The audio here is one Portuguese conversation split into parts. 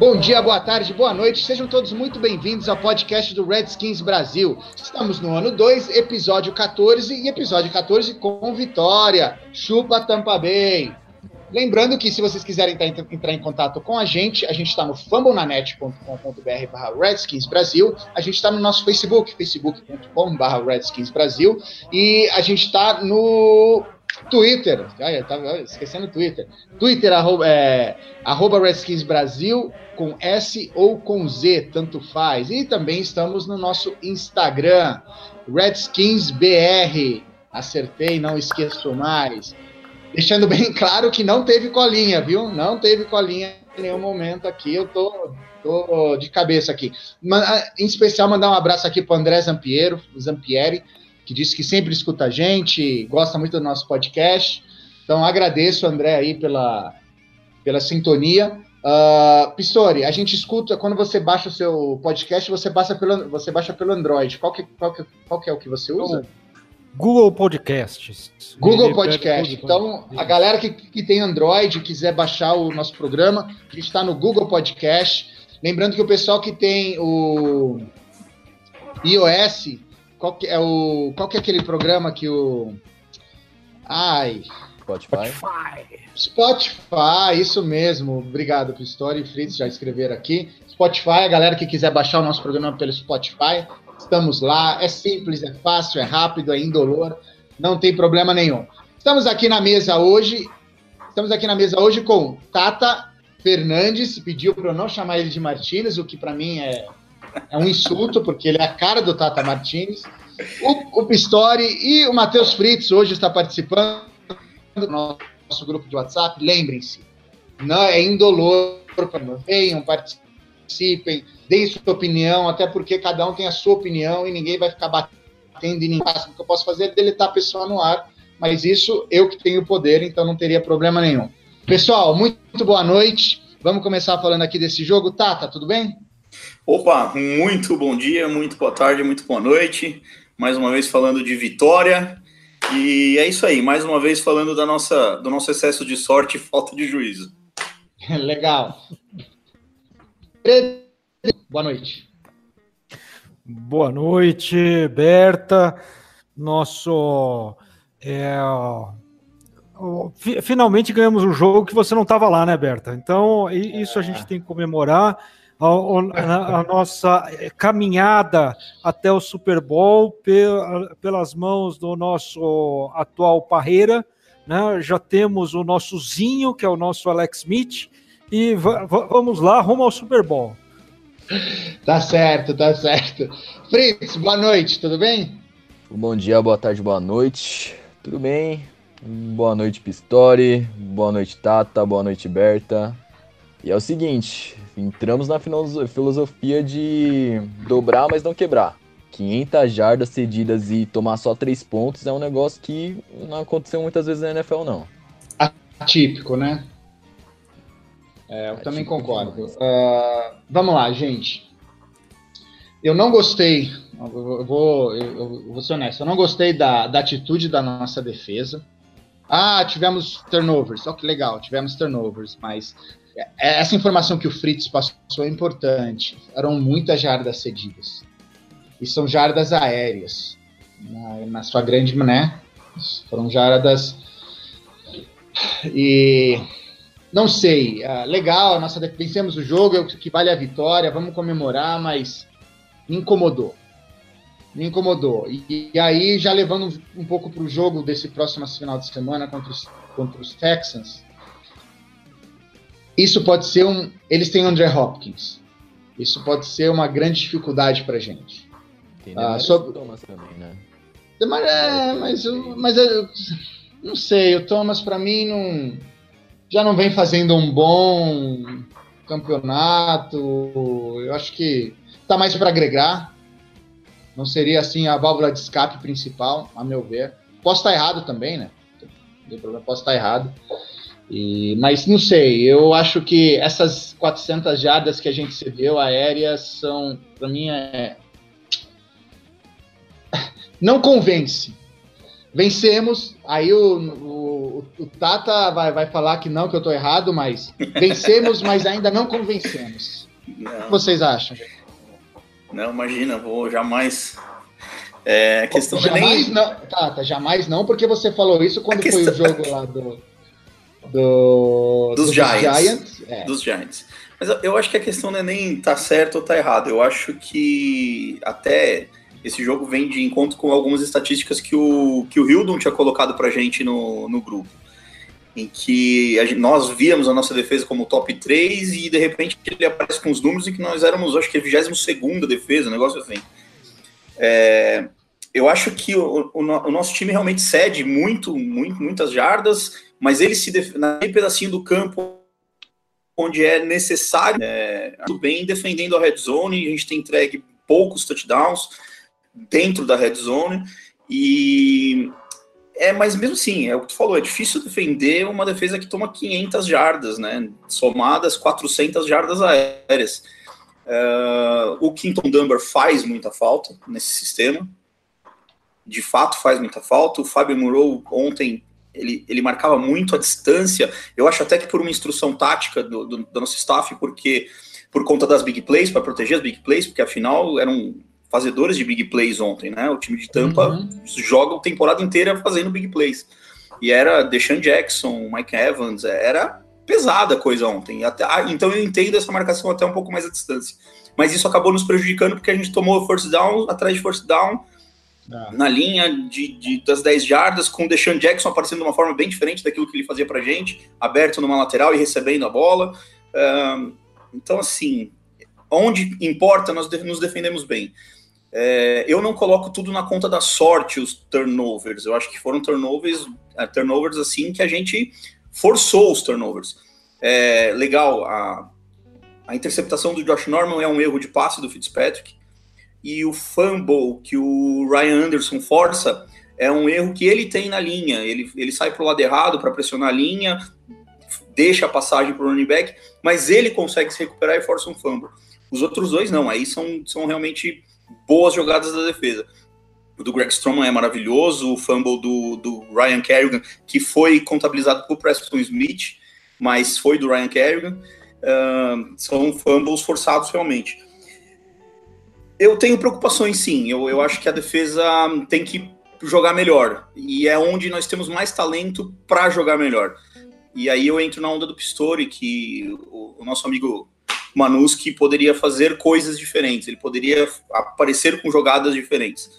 Bom dia, boa tarde, boa noite. Sejam todos muito bem-vindos ao podcast do Redskins Brasil. Estamos no ano 2, episódio 14 e episódio 14 com vitória. Chupa Tampa Bay. Lembrando que se vocês quiserem entrar em contato com a gente, a gente está no fumblenanet.com.br barra Redskins Brasil, a gente está no nosso Facebook, facebook.com barra Redskins Brasil, e a gente está no Twitter, olha, tava esquecendo o Twitter. Twitter, arroba, é, arroba Redskins Brasil, com S ou com Z, tanto faz. E também estamos no nosso Instagram, RedskinsBR. Acertei, não esqueço mais. Deixando bem claro que não teve colinha, viu? Não teve colinha em nenhum momento aqui. Eu tô, tô de cabeça aqui. Em especial, mandar um abraço aqui para André Zampiero, Zampieri, que disse que sempre escuta a gente, gosta muito do nosso podcast. Então, agradeço, André, aí pela, pela sintonia. Uh, Pistori, a gente escuta, quando você baixa o seu podcast, você, baixa pelo, você baixa pelo Android. Qual que, qual, que, qual que é o que você usa? Google Podcasts. Google Podcast. Então, a galera que, que tem Android quiser baixar o nosso programa, a gente está no Google Podcast. Lembrando que o pessoal que tem o iOS qual que é o. Qual que é aquele programa que o. Ai. Spotify. Spotify, isso mesmo. Obrigado, Pistori e Fritz já escreveram aqui. Spotify, a galera que quiser baixar o nosso programa pelo Spotify, estamos lá. É simples, é fácil, é rápido, é indolor, não tem problema nenhum. Estamos aqui na mesa hoje. Estamos aqui na mesa hoje com Tata Fernandes, pediu para eu não chamar ele de Martins, o que para mim é é um insulto, porque ele é a cara do Tata Martins. O, o Pistori e o Matheus Fritz hoje está participando do nosso grupo de WhatsApp. Lembrem-se, não é indolor, venham, participem, deem sua opinião, até porque cada um tem a sua opinião e ninguém vai ficar batendo em ninguém. O que eu posso fazer é deletar a pessoa no ar, mas isso eu que tenho o poder, então não teria problema nenhum. Pessoal, muito boa noite. Vamos começar falando aqui desse jogo. Tata, tudo bem? Opa, muito bom dia, muito boa tarde, muito boa noite. Mais uma vez falando de vitória. E é isso aí, mais uma vez falando da nossa, do nosso excesso de sorte e falta de juízo. Legal. Boa noite. Boa noite, Berta. Nosso. É, finalmente ganhamos um jogo que você não estava lá, né, Berta? Então, isso a gente tem que comemorar a, a, nossa caminhada até o Super Bowl pelas mãos do nosso atual Parreira. Né? Já temos o nosso Zinho, que é o nosso Alex Smith, e vamos lá, rumo ao Super Bowl. Tá certo, tá certo. Fritz, boa noite, tudo bem? Bom dia, boa tarde, boa noite. Tudo bem? Boa noite, Pistori. Boa noite, Tata. Boa noite, Berta. E é o seguinte, entramos na filosofia de dobrar, mas não quebrar. 500 jardas cedidas e tomar só 3 pontos é um negócio que não aconteceu muitas vezes na NFL, não. Atípico, né? É, eu Atípico também concordo. Uh, vamos lá, gente. Eu não gostei, eu vou, eu vou ser honesto, eu não gostei da, da atitude da nossa defesa. Ah, tivemos turnovers. Oh, que legal, tivemos turnovers, mas essa informação que o Fritz passou é importante. Eram muitas jardas cedidas. E são jardas aéreas. Na, na sua grande, né? Foram jardas. E não sei. Uh, legal, nossa, vencemos o jogo, é o que vale a vitória, vamos comemorar, mas me incomodou. Me incomodou. E, e aí, já levando um, um pouco para o jogo desse próximo final de semana contra os, contra os Texans, isso pode ser um. Eles têm André Hopkins. Isso pode ser uma grande dificuldade para gente. Tem ah, sobre... Thomas também, né? Mas, é, mas, mas eu, não sei, o Thomas para mim não, já não vem fazendo um bom campeonato. Eu acho que tá mais para agregar. Não seria assim a válvula de escape principal, a meu ver. Posso estar errado também, né? Não tem problema, posso estar errado. E, mas não sei, eu acho que essas 400 jardas que a gente cedeu aéreas são, para mim, é... não convence. Vencemos, aí o, o, o, Tata vai, vai falar que não, que eu estou errado, mas vencemos, mas ainda não convencemos. Não. O que vocês acham? Não, imagina, vou jamais. É, questão jamais nem... não, Tata, jamais não, porque você falou isso quando questão... foi o jogo lá do do, dos, Giants. Giants. É. Dos Giants. Mas eu acho que a questão não é nem tá certo ou tá errado. Eu acho que até esse jogo vem de encontro com algumas estatísticas que o, que o Hildon tinha colocado pra gente no, no grupo. Em que gente, nós víamos a nossa defesa como top 3 e de repente ele aparece com os números em que nós éramos, acho que, a 22 defesa, um negócio assim. É, eu acho que o, o, o, nosso time realmente cede muito, muito, muitas jardas mas ele se def... naquele pedacinho do campo onde é necessário, é, tudo bem defendendo a red zone, a gente tem entregue poucos touchdowns dentro da red zone e é, mas mesmo assim, é o que tu falou, é difícil defender uma defesa que toma 500 jardas, né, somadas 400 jardas aéreas. Uh, o Quinton Dunbar faz muita falta nesse sistema, de fato faz muita falta. O Fábio Moreau ontem ele, ele marcava muito a distância. Eu acho até que por uma instrução tática do, do, do nosso staff, porque por conta das big plays, para proteger as big plays, porque afinal eram fazedores de big plays ontem, né? O time de Tampa uhum. joga a temporada inteira fazendo big plays. E era Deshaun Jackson, Mike Evans, era pesada a coisa ontem. Até, ah, então eu entendo essa marcação até um pouco mais à distância. Mas isso acabou nos prejudicando porque a gente tomou force down atrás de force down ah. na linha de, de, das 10 jardas, com o Deshaun Jackson aparecendo de uma forma bem diferente daquilo que ele fazia pra gente, aberto numa lateral e recebendo a bola. Uh, então, assim, onde importa, nós nos defendemos bem. É, eu não coloco tudo na conta da sorte, os turnovers. Eu acho que foram turnovers, uh, turnovers assim que a gente forçou os turnovers. É, legal, a, a interceptação do Josh Norman é um erro de passe do Fitzpatrick e o fumble que o Ryan Anderson força é um erro que ele tem na linha. Ele, ele sai para o lado errado para pressionar a linha, deixa a passagem para o running back, mas ele consegue se recuperar e força um fumble. Os outros dois não, aí são, são realmente boas jogadas da defesa. O do Greg Stroman é maravilhoso, o fumble do, do Ryan Kerrigan, que foi contabilizado por Preston Smith, mas foi do Ryan Kerrigan. Uh, são fumbles forçados realmente. Eu tenho preocupações, sim. Eu, eu acho que a defesa tem que jogar melhor. E é onde nós temos mais talento para jogar melhor. E aí eu entro na onda do Pistori, que o, o nosso amigo Manuski poderia fazer coisas diferentes, ele poderia aparecer com jogadas diferentes.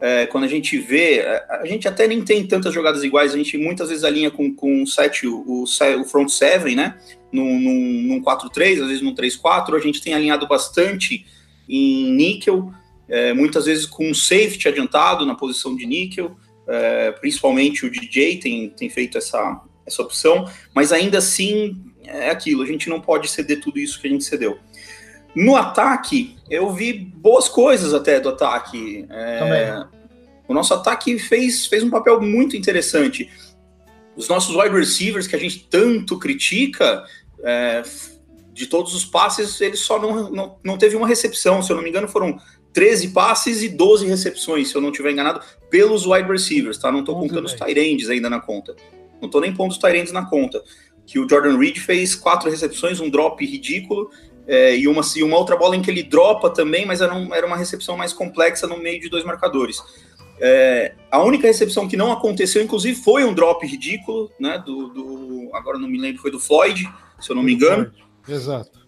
É, quando a gente vê, é, a gente até nem tem tantas jogadas iguais, a gente muitas vezes alinha com, com o, set, o, o front seven, né? Num, num, num 4-3, às vezes num 3-4, a gente tem alinhado bastante em níquel, é, muitas vezes com um safety adiantado na posição de níquel, é, principalmente o DJ tem, tem feito essa, essa opção, mas ainda assim é aquilo, a gente não pode ceder tudo isso que a gente cedeu. No ataque, eu vi boas coisas até do ataque. É, o nosso ataque fez, fez um papel muito interessante. Os nossos wide receivers, que a gente tanto critica, é, de todos os passes, ele só não, não, não teve uma recepção. Se eu não me engano, foram 13 passes e 12 recepções, se eu não estiver enganado, pelos wide receivers, tá? Não estou contando os Tyrands ainda na conta. Não estou nem pondo os Tyrands na conta. Que o Jordan Reed fez quatro recepções, um drop ridículo, é, e, uma, e uma outra bola em que ele dropa também, mas era, um, era uma recepção mais complexa no meio de dois marcadores. É, a única recepção que não aconteceu, inclusive, foi um drop ridículo, né? Do, do agora não me lembro, foi do Floyd, se eu não me engano. Floyd. Exato.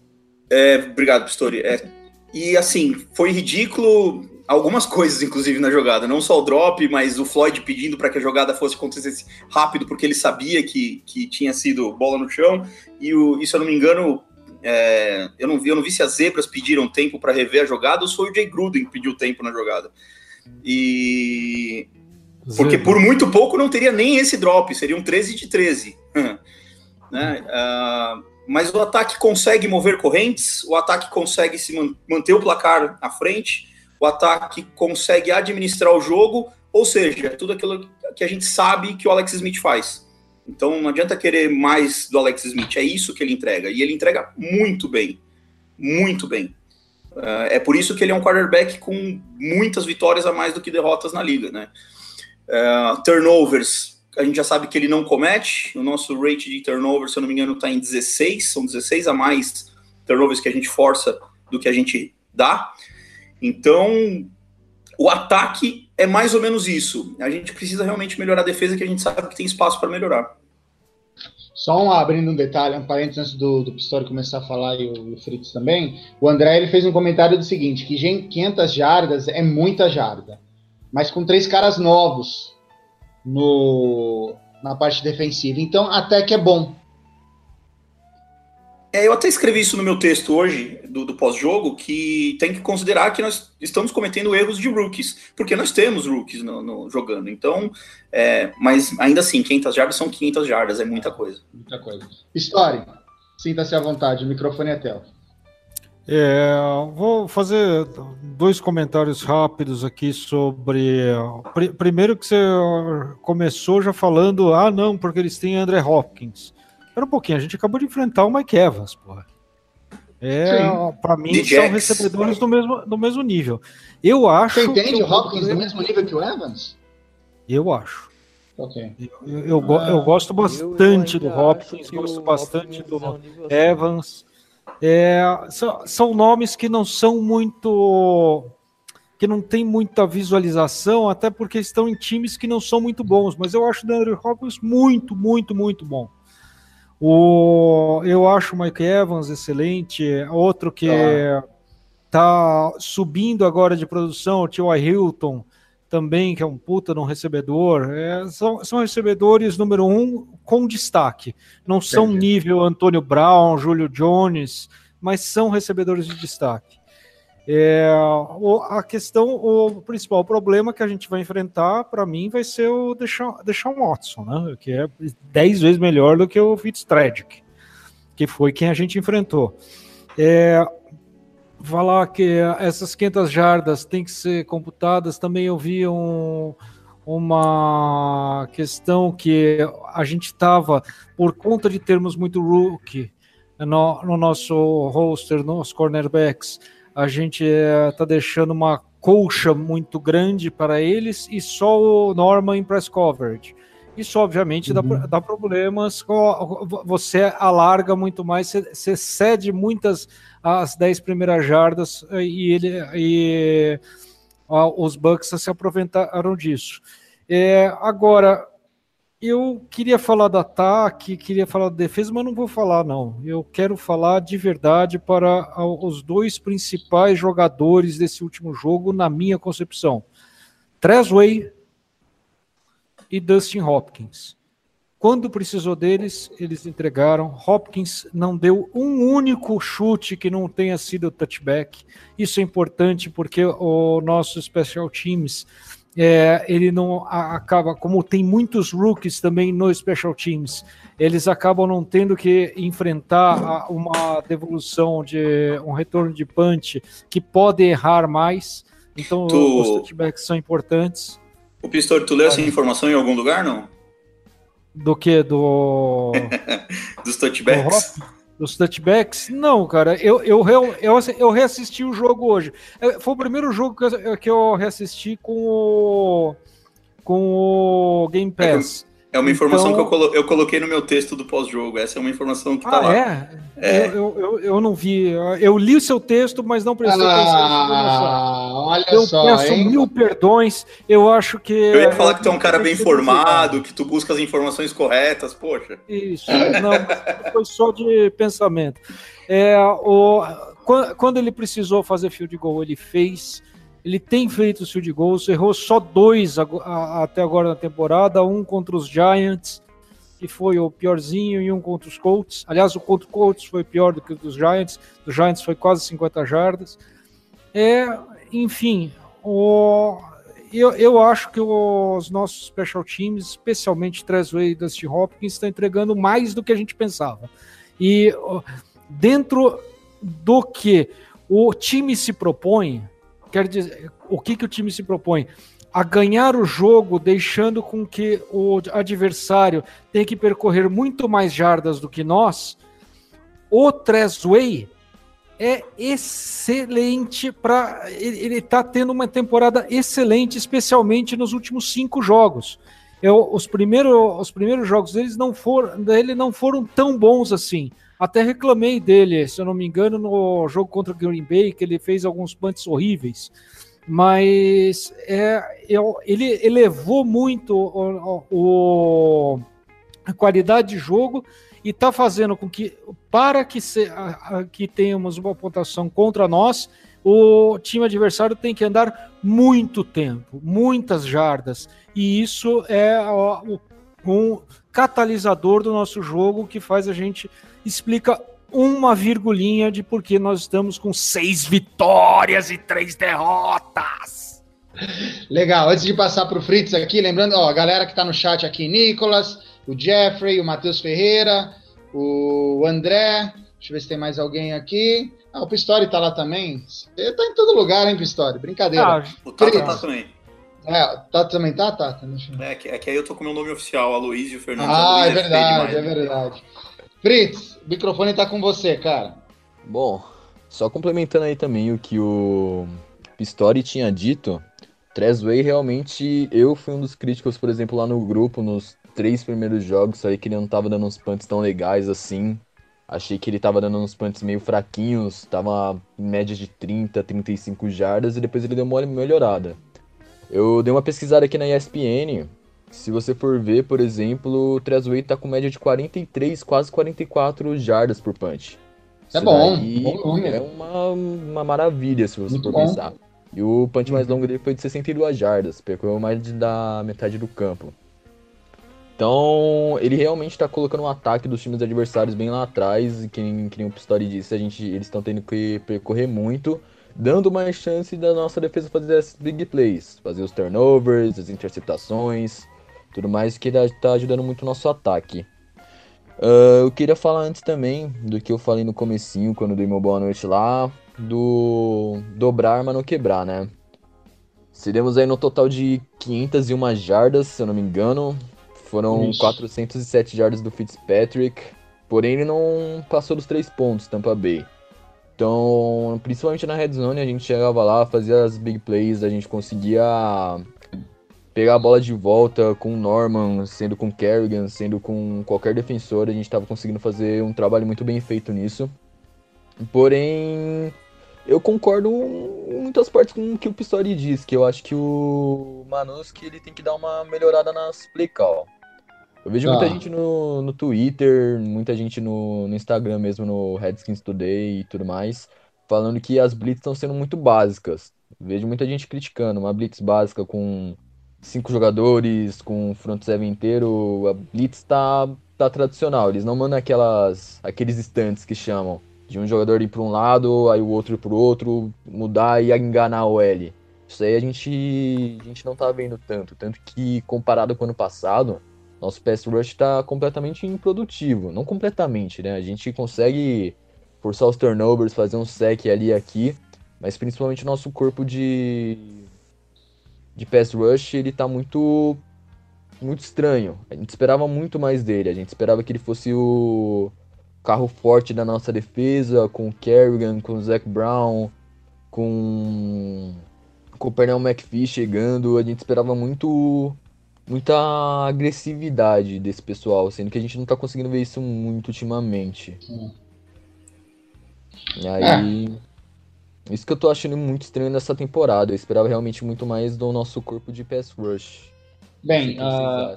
É, obrigado, Pistori. É, e assim, foi ridículo algumas coisas, inclusive, na jogada. Não só o drop, mas o Floyd pedindo para que a jogada fosse acontecer rápido, porque ele sabia que, que tinha sido bola no chão. E, o, e se eu não me engano, é, eu, não vi, eu não vi se as zebras pediram tempo para rever a jogada ou se foi o Jay Gruden que pediu tempo na jogada. E. Porque por muito pouco não teria nem esse drop, seria um 13 de 13. né? Uh, mas o ataque consegue mover correntes, o ataque consegue se man manter o placar à frente, o ataque consegue administrar o jogo, Ou seja, tudo aquilo que a gente sabe que o Alex Smith faz. Então não adianta querer mais do Alex Smith, é isso que ele entrega. E ele entrega muito bem. Muito bem. Uh, é por isso que ele é um quarterback com muitas vitórias a mais do que derrotas na liga, né? Uh, turnovers, a gente já sabe que ele não comete. O nosso rate de turnovers, se eu não me engano, está em 16. São 16 a mais turnovers que a gente força do que a gente dá. Então, o ataque é mais ou menos isso. A gente precisa realmente melhorar a defesa, que a gente sabe que tem espaço para melhorar. Só um, abrindo um detalhe, um parênteses antes do, do Pistori começar a falar e o, o Fritz também. O André ele fez um comentário do seguinte: que 500 jardas é muita jarda, mas com três caras novos no, na parte defensiva. Então, até que é bom. É, eu até escrevi isso no meu texto hoje, do, do pós-jogo, que tem que considerar que nós estamos cometendo erros de rookies, porque nós temos rookies no, no jogando. Então, é, mas ainda assim, 500 jardas são 500 jardas, é muita coisa. Muita coisa. História, sinta-se à vontade, o microfone é teu. É, vou fazer dois comentários rápidos aqui sobre. Pr primeiro que você começou já falando, ah, não, porque eles têm André Hopkins. Espera um pouquinho, a gente acabou de enfrentar o Mike Evans, porra. É, para mim, The são Jacks. recebedores do mesmo, do mesmo nível. Eu acho. Você entende o Hopkins do mesmo nível que o Evans? Eu acho. Okay. Eu, eu, eu, eu gosto bastante do Hopkins, gosto bastante do Evans. É, são, são nomes que não são muito. que não tem muita visualização, até porque estão em times que não são muito bons. Mas eu acho o Andrew Hopkins muito, muito, muito bom. O, eu acho o Mike Evans excelente. Outro que está subindo agora de produção, o T.Y. Hilton, também, que é um puta de um recebedor. É, são, são recebedores número um com destaque. Não são Entendi. nível Antônio Brown, Júlio Jones, mas são recebedores de destaque. É, a questão, o principal problema que a gente vai enfrentar, para mim, vai ser o Deshaun, Deshaun Watson, né? Que é 10 vezes melhor do que o Fitzpatrick, que foi quem a gente enfrentou. É, falar que essas 500 jardas têm que ser computadas, também eu vi um, uma questão que a gente estava, por conta de termos muito rookie no, no nosso roster, nos cornerbacks, a gente está eh, deixando uma colcha muito grande para eles e só o Norman em press coverage. Isso, obviamente, uhum. dá, dá, problemas. Você alarga muito mais, você, você cede muitas as 10 primeiras jardas eh, e, ele, e os Bucks se aproveitaram disso. É, agora, eu queria falar do ataque, queria falar da defesa, mas não vou falar, não. Eu quero falar de verdade para os dois principais jogadores desse último jogo, na minha concepção: Tresway e Dustin Hopkins. Quando precisou deles, eles entregaram. Hopkins não deu um único chute que não tenha sido touchback. Isso é importante porque o nosso special teams é, ele não acaba, como tem muitos rookies também no Special Teams, eles acabam não tendo que enfrentar uma devolução de um retorno de punch que pode errar mais. Então tu... os touchbacks são importantes. O Pistor, tu leu essa informação em algum lugar, não? Do que? Do. Dos touchbacks? Do dos touchbacks? Não, cara. Eu, eu, eu, eu reassisti o jogo hoje. É, foi o primeiro jogo que eu, que eu reassisti com o, com o Game é Pass. É uma informação então... que eu, colo eu coloquei no meu texto do pós-jogo. Essa é uma informação que tá ah, lá. É? é. Eu, eu, eu, não vi. Eu li o seu texto, mas não prestei ah, atenção. Olha eu só, peço hein? mil perdões. Eu acho que. Eu ia falar que tu é um cara bem informado, que tu busca as informações corretas, poxa. Isso, não, foi só de pensamento. É, o, quando ele precisou fazer field goal, ele fez. Ele tem feito field goals, errou só dois até agora na temporada, um contra os Giants, que foi o piorzinho, e um contra os Colts. Aliás, o contra os Colts foi pior do que o dos Giants, dos Giants foi quase 50 jardas. É, enfim, o, eu, eu acho que os nossos special teams, especialmente Tresway e Dusty Hopkins, estão entregando mais do que a gente pensava. E dentro do que o time se propõe, quer dizer, o que, que o time se propõe? a ganhar o jogo, deixando com que o adversário tenha que percorrer muito mais jardas do que nós, o Trezway é excelente para ele está tendo uma temporada excelente, especialmente nos últimos cinco jogos. Eu, os, primeiros, os primeiros jogos deles não foram, dele não foram tão bons assim. Até reclamei dele, se eu não me engano, no jogo contra o Green Bay, que ele fez alguns punts horríveis. Mas é, eu, ele elevou muito o, o, a qualidade de jogo e está fazendo com que, para que, se, a, a, que tenhamos uma pontuação contra nós, o time adversário tem que andar muito tempo, muitas jardas, e isso é um catalisador do nosso jogo que faz a gente explica uma virgulinha de porque nós estamos com seis vitórias e três derrotas. Legal, antes de passar para o Fritz aqui, lembrando, ó, a galera que está no chat aqui, Nicolas, o Jeffrey, o Matheus Ferreira, o André, deixa eu ver se tem mais alguém aqui. Ah, o Pistori tá lá também. Ele tá em todo lugar, hein, Pistori? Brincadeira. Ah, o Tata tá também. É, Tata também tá, Tata? É, que, é que aí eu tô com o meu nome oficial, Aloysio Fernandes. Ah, é verdade, é verdade. Fritz, o microfone tá com você, cara. Bom, só complementando aí também o que o Pistori tinha dito, Tresway realmente, eu fui um dos críticos, por exemplo, lá no grupo, nos três primeiros jogos, aí que ele não tava dando uns punts tão legais assim. Achei que ele tava dando uns punts meio fraquinhos, tava em média de 30, 35 jardas, e depois ele deu uma melhorada. Eu dei uma pesquisada aqui na ESPN, se você for ver, por exemplo, o Trezway tá com média de 43, quase 44 jardas por punch. É bom, bom é uma, uma maravilha se você Muito for bom. pensar. E o punch mais longo dele foi de 62 jardas, percorreu mais da metade do campo. Então, ele realmente está colocando um ataque dos times adversários bem lá atrás, e que, que nem o Pistori disse, a gente, eles estão tendo que percorrer muito, dando mais chance da nossa defesa fazer esses big plays, fazer os turnovers, as interceptações, tudo mais que está ajudando muito o nosso ataque. Uh, eu queria falar antes também do que eu falei no comecinho, quando dei meu boa noite lá, do dobrar, mas não quebrar, né? Seremos aí no total de 501 jardas, se eu não me engano. Foram Ixi. 407 jardas do Fitzpatrick, porém ele não passou dos três pontos, Tampa Bay. Então, principalmente na red zone, a gente chegava lá, fazia as big plays, a gente conseguia pegar a bola de volta com o Norman, sendo com o Kerrigan, sendo com qualquer defensor, a gente estava conseguindo fazer um trabalho muito bem feito nisso. Porém, eu concordo em muitas partes com o que o Pistori diz, que eu acho que o Manuski ele tem que dar uma melhorada nas play call. Eu vejo ah. muita gente no, no Twitter, muita gente no, no Instagram mesmo, no Redskins Today e tudo mais, falando que as blitz estão sendo muito básicas. vejo muita gente criticando uma blitz básica com cinco jogadores com o front seven inteiro, a blitz tá, tá tradicional. Eles não mandam aquelas, aqueles instantes que chamam de um jogador ir para um lado, aí o outro ir para o outro, mudar e enganar o L. Isso aí a gente, a gente não tá vendo tanto, tanto que comparado com o ano passado, nosso pass rush está completamente improdutivo, não completamente, né? A gente consegue forçar os turnovers, fazer um sec ali e aqui, mas principalmente o nosso corpo de de pass rush, ele tá muito muito estranho. A gente esperava muito mais dele. A gente esperava que ele fosse o carro forte da nossa defesa, com o Kerrigan, com o Zach Brown, com, com o Pernell McPhee chegando. A gente esperava muito muita agressividade desse pessoal, sendo que a gente não tá conseguindo ver isso muito ultimamente. Hum. E aí. É. Isso que eu tô achando muito estranho nessa temporada. Eu esperava realmente muito mais do nosso corpo de pass rush. Bem, uh,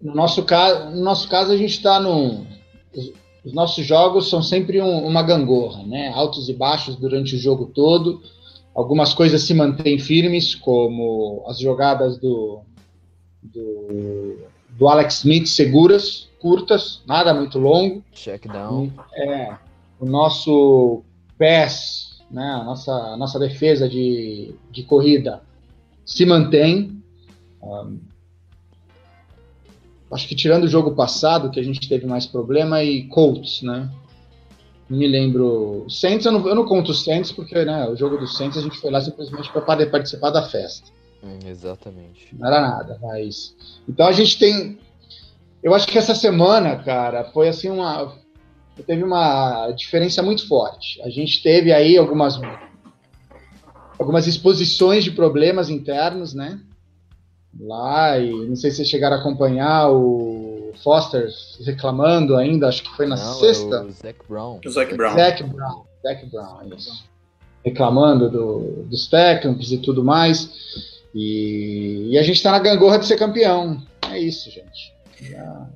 no, nosso caso, no nosso caso, a gente está no. Os nossos jogos são sempre um, uma gangorra, né? Altos e baixos durante o jogo todo. Algumas coisas se mantêm firmes, como as jogadas do, do, do Alex Smith seguras, curtas, nada muito longo. Check down. É, o nosso pass né, a nossa, a nossa defesa de, de corrida se mantém. Um, acho que tirando o jogo passado, que a gente teve mais problema, e Colts, né? Não me lembro. Saints, eu não, eu não conto os Saints, porque né, o jogo dos Saints a gente foi lá simplesmente para participar da festa. Hum, exatamente. Não era nada, mas. Então a gente tem. Eu acho que essa semana, cara, foi assim uma. Teve uma diferença muito forte. A gente teve aí algumas. Algumas exposições de problemas internos, né? Lá, e não sei se vocês chegaram a acompanhar o Foster reclamando ainda, acho que foi na Não, sexta. É o Zac Brown. O Zac Brown. Zac Brown. Zac Brown, é isso. Reclamando do- dos técnicos e tudo mais. E, e a gente tá na gangorra de ser campeão. É isso, gente. Já-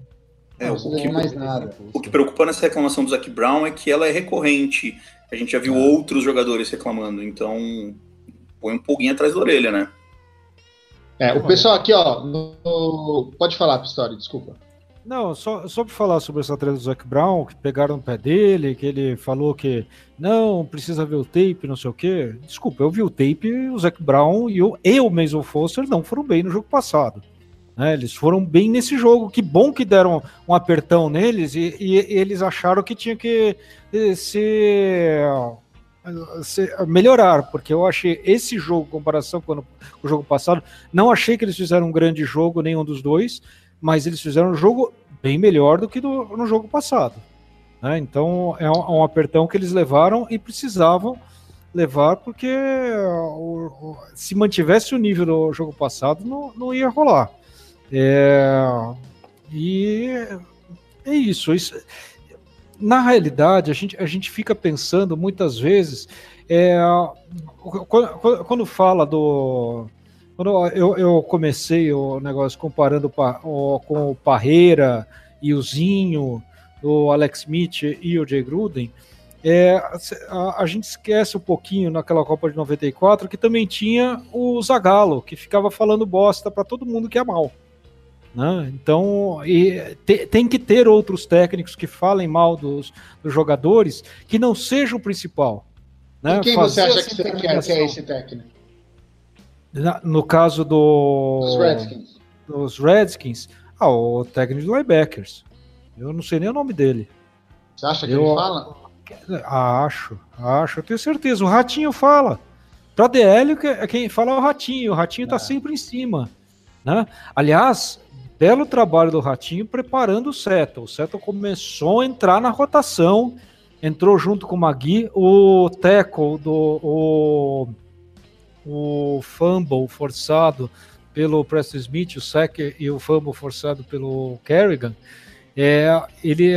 É, não o que- de mais nada. O que preocupa nessa reclamação do Zac Brown é que ela é recorrente. A gente já viu outros jogadores reclamando, então põe um pouquinho atrás da orelha, né? É, o pessoal aqui, ó. no- Pode falar, Pistori, desculpa. Não, só, só para falar sobre essa treta do Zac Brown, que pegaram no pé dele, que ele falou que não, precisa ver o tape, não sei o quê. Desculpa, eu vi o tape, o Zac Brown e o, e o Mason Foster não foram bem no jogo passado. Né? Eles foram bem nesse jogo. Que bom que deram um apertão neles e, e eles acharam que tinha que eh, se, se melhorar, porque eu achei esse jogo, em comparação com o jogo passado, não achei que eles fizeram um grande jogo, nenhum dos dois mas eles fizeram um jogo bem melhor do que do, no jogo passado. né? Então é um, é um apertão que eles levaram e precisavam levar, porque o- se mantivesse o nível do jogo passado, não, não ia rolar. É, e é isso, isso. Na realidade, a gente, a gente fica pensando muitas vezes. é, quando, quando- fala do, quando eu, eu comecei o negócio comparando o Pa- o- com o Parreira e o Zinho, o Alex Smith e o Jay Gruden, é, a, a gente esquece um pouquinho naquela Copa de 94 que também tinha o Zagallo, que ficava falando bosta para todo mundo que é mal. Né? Então, te- tem que ter outros técnicos que falem mal dos, dos jogadores que não seja o principal. Né? E quem Fazer você acha que, você quer, que interligação. é esse técnico? Na- no caso do, Os Redskins. dos Redskins, ah, o técnico de linebackers. Eu não sei nem o nome dele. Você acha que Eu- ele fala? Acho, acho, eu tenho certeza. O Ratinho fala. Pra DL, é quem fala é o Ratinho. O Ratinho tá sempre em cima. Né? Aliás, belo trabalho do Ratinho preparando o Seto. O Seto começou a entrar na rotação, entrou junto com o Magui. O tackle do. O, o fumble forçado pelo Preston Smith, o sack e o fumble forçado pelo Kerrigan. É, ele,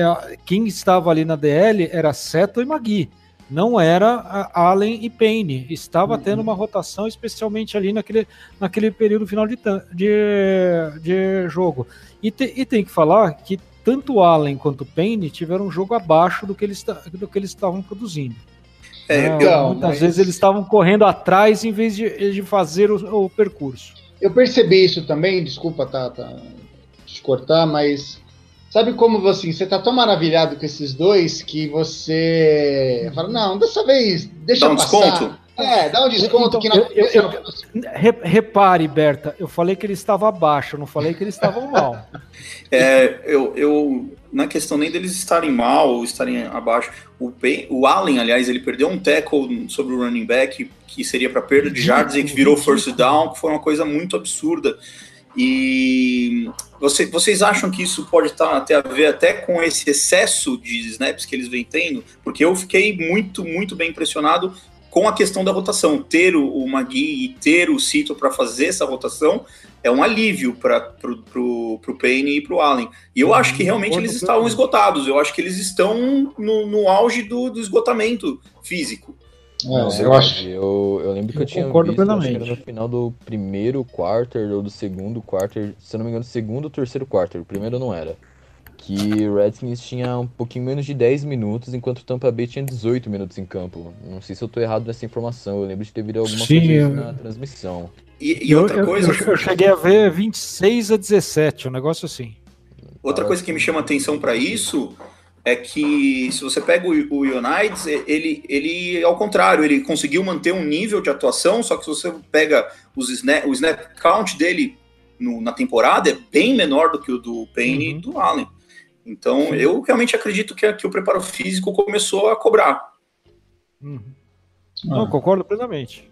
quem estava ali na DL era Seto e Magui, não era Allen e Payne. Estava Uhum. tendo uma rotação, especialmente ali naquele, naquele período final de, de, de jogo. E, te- e tem que falar que tanto Allen quanto Payne tiveram um jogo abaixo do que eles, do que eles estavam produzindo. É, eu- Então, Muitas mas- vezes eles estavam correndo atrás em vez de, de fazer o, o percurso. Eu percebi isso também, desculpa tá, tá, te cortar, mas sabe como você, você tá tão maravilhado com esses dois que você fala, não, dessa vez deixa Dá um passar. desconto? É, dá um desconto Então, que na eu- eu- eu- repare, Berta, eu falei que ele estava abaixo, não falei que eles estavam mal. É, eu, eu, na questão nem deles estarem mal ou estarem abaixo, o, Pay- o Allen, aliás, ele perdeu um tackle sobre o running back que seria para perda de jardas e que virou first down, que foi uma coisa muito absurda. E você- vocês acham que isso pode tá, ter a ver até com esse excesso de snaps que eles vêm tendo? Porque eu fiquei muito, muito bem impressionado com a questão da rotação. Ter o, o Magui e ter o Cito para fazer essa rotação é um alívio para pro Payne e pro Allen. E eu acho que realmente eles estavam esgotados. Eu acho que eles estão no, no auge do, do esgotamento físico. É, eu acho. Eu, eu lembro que eu, Eu tinha concordo visto, acho que plenamente. era no final do primeiro quarter ou do segundo quarter, se eu não me engano, segundo ou terceiro quarter, o primeiro não era. Que o Redskins tinha um pouquinho menos de 10 minutos, enquanto o Tampa Bay tinha 18 minutos em campo. Não sei se eu tô errado nessa informação, eu lembro de ter visto alguma Sim, coisa eu- na transmissão. E, e Eu- outra eu, coisa. eu, eu cheguei a ver 26 a 17, um negócio assim. Outra coisa que me chama atenção para isso é que se você pega o, o United, ele, ele, ao contrário, ele conseguiu manter um nível de atuação, só que se você pega os snap, o snap count dele no- na temporada é bem menor do que o do Payne Uhum. e do Allen. Então, eu realmente acredito que, que o preparo físico começou a cobrar. Uhum. Ah. Não, concordo plenamente.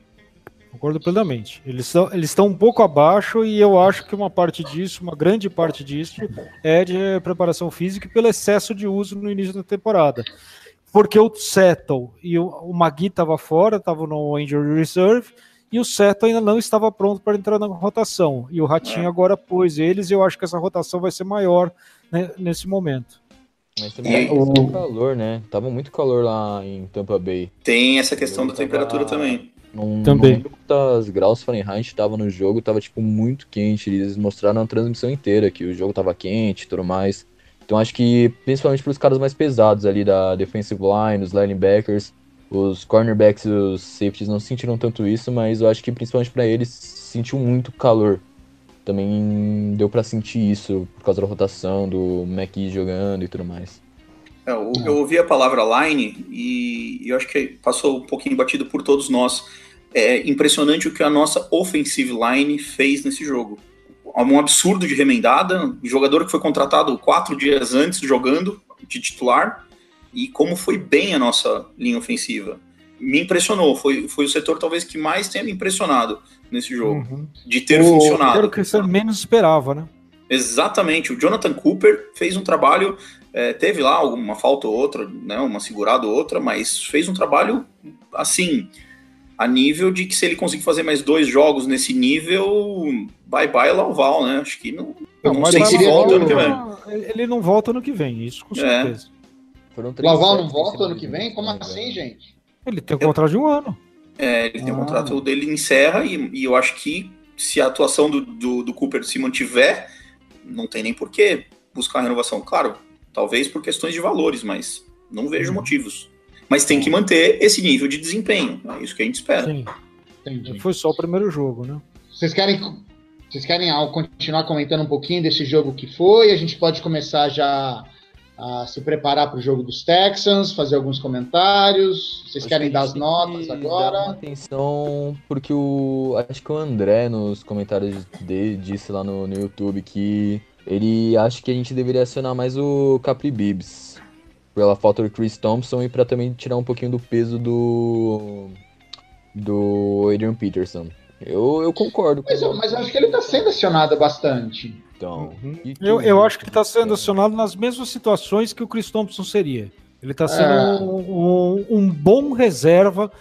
Concordo plenamente. Eles estão eles estão um pouco abaixo e eu acho que uma parte disso, uma grande parte disso, é de preparação física e pelo excesso de uso no início da temporada. Porque o Settle e o, o Magui estava fora, estava no Injury Reserve, e o Settle ainda não estava pronto para entrar na rotação. E o Ratinho É. agora pôs eles, e eu acho que essa rotação vai ser maior né, nesse momento. Mas também E- é o calor, né? Tava muito calor lá em Tampa Bay. Tem essa questão da Eu tava- temperatura também. Não, Também. Não lembro quantas graus Fahrenheit tava no jogo, tava tipo muito quente. Eles mostraram na transmissão inteira que o jogo tava quente e tudo mais. Então acho que principalmente para os caras mais pesados ali da defensive line, os linebackers, os cornerbacks e os safeties não sentiram tanto isso, mas eu acho que principalmente para eles sentiu muito calor. Também deu pra sentir isso por causa da rotação do McGee jogando e tudo mais. É, eu, eu ouvi a palavra line e eu acho que passou um pouquinho batido por todos nós. É impressionante o que a nossa offensive line fez nesse jogo. Um absurdo de remendada, um jogador que foi contratado quatro dias antes jogando de titular e como foi bem a nossa linha ofensiva. Me impressionou, foi, foi o setor talvez que mais tenha me impressionado nesse jogo, Uhum. de ter O- funcionado. Era o que você menos esperava, né? Exatamente. O Jonathan Cooper fez um trabalho, é, teve lá alguma falta ou outra, né, uma segurada ou outra, mas fez um trabalho assim, a nível de que se ele conseguir fazer mais dois jogos nesse nível, bye bye Lauval, né? Acho que não, eu não mas sei se volta ano que vem. ele- não volta ano que vem, isso com É. certeza. Foram três Laval não volta ano que vem? Como não assim, gente? Ele tem um contrato de um ano. É, ele tem um Ah. contrato dele encerra e, e eu acho que se a atuação do, do, do Cooper se mantiver, não tem nem por que buscar a renovação. Claro, talvez por questões de valores, mas não vejo motivos. Mas tem que manter esse nível de desempenho. É isso que a gente espera. Sim. Entendi. Foi só o primeiro jogo, né? Vocês querem, vocês querem continuar comentando um pouquinho desse jogo que foi? A gente pode começar já a se preparar para o jogo dos Texans, fazer alguns comentários. Vocês Acho querem que dar as notas dar agora? uma atenção, porque o. Acho que o André, nos comentários dele, disse lá no, no YouTube que ele acha que a gente deveria acionar mais o Capri Bibbs. Pela falta do Chris Thompson e pra também tirar um pouquinho do peso do. Do Adrian Peterson. Eu, eu concordo com Mas, eu- mas eu acho que ele está sendo acionado bastante. então. Que Eu, eu acho que ele está sendo acionado nas mesmas situações que o Chris Thompson seria. Ele está sendo É. um, um- um bom reserva,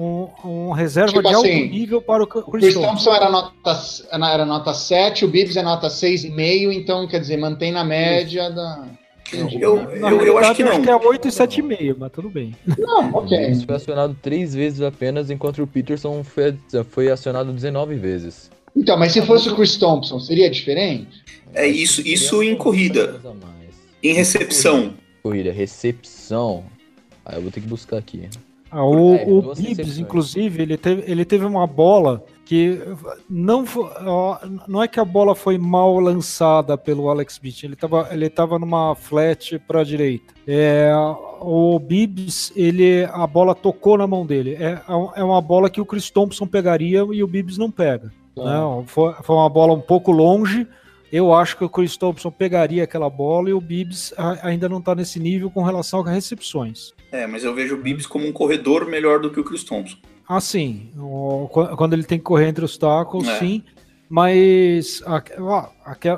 um, um reserva Tipo de alto assim, nível para o O Chris, Chris Thompson. Thompson era nota, era nota 7, o Bibbs é nota 6,5, então quer dizer, mantém na média da. Entendi. Eu, Na eu, eu acho que não. é 8 e 7,5, mas tudo bem. Não, O ok. Bibbs foi acionado três vezes apenas, enquanto o Peterson foi, foi acionado 19 vezes. Então, mas se fosse o Chris Thompson, seria diferente? É isso, isso em corrida. Em recepção. Corrida, recepção. Ah, eu vou ter que buscar aqui. Ah, o É, o inclusive, ele teve, ele teve uma bola que não, não é que a bola foi mal lançada pelo Alex Smith, ele estava ele tava numa flat para a direita. É, o Bibbs, ele, a bola tocou na mão dele. É, é uma bola que o Chris Thompson pegaria e o Bibbs não pega. Não, foi, foi uma bola um pouco longe. Eu acho que o Chris Thompson pegaria aquela bola e o Bibbs ainda não está nesse nível com relação a recepções. É, mas eu vejo o Bibbs como um corredor melhor do que o Chris Thompson. Ah, sim. O- qu- quando ele tem que correr entre os tacos, É. sim. Mas a- aque-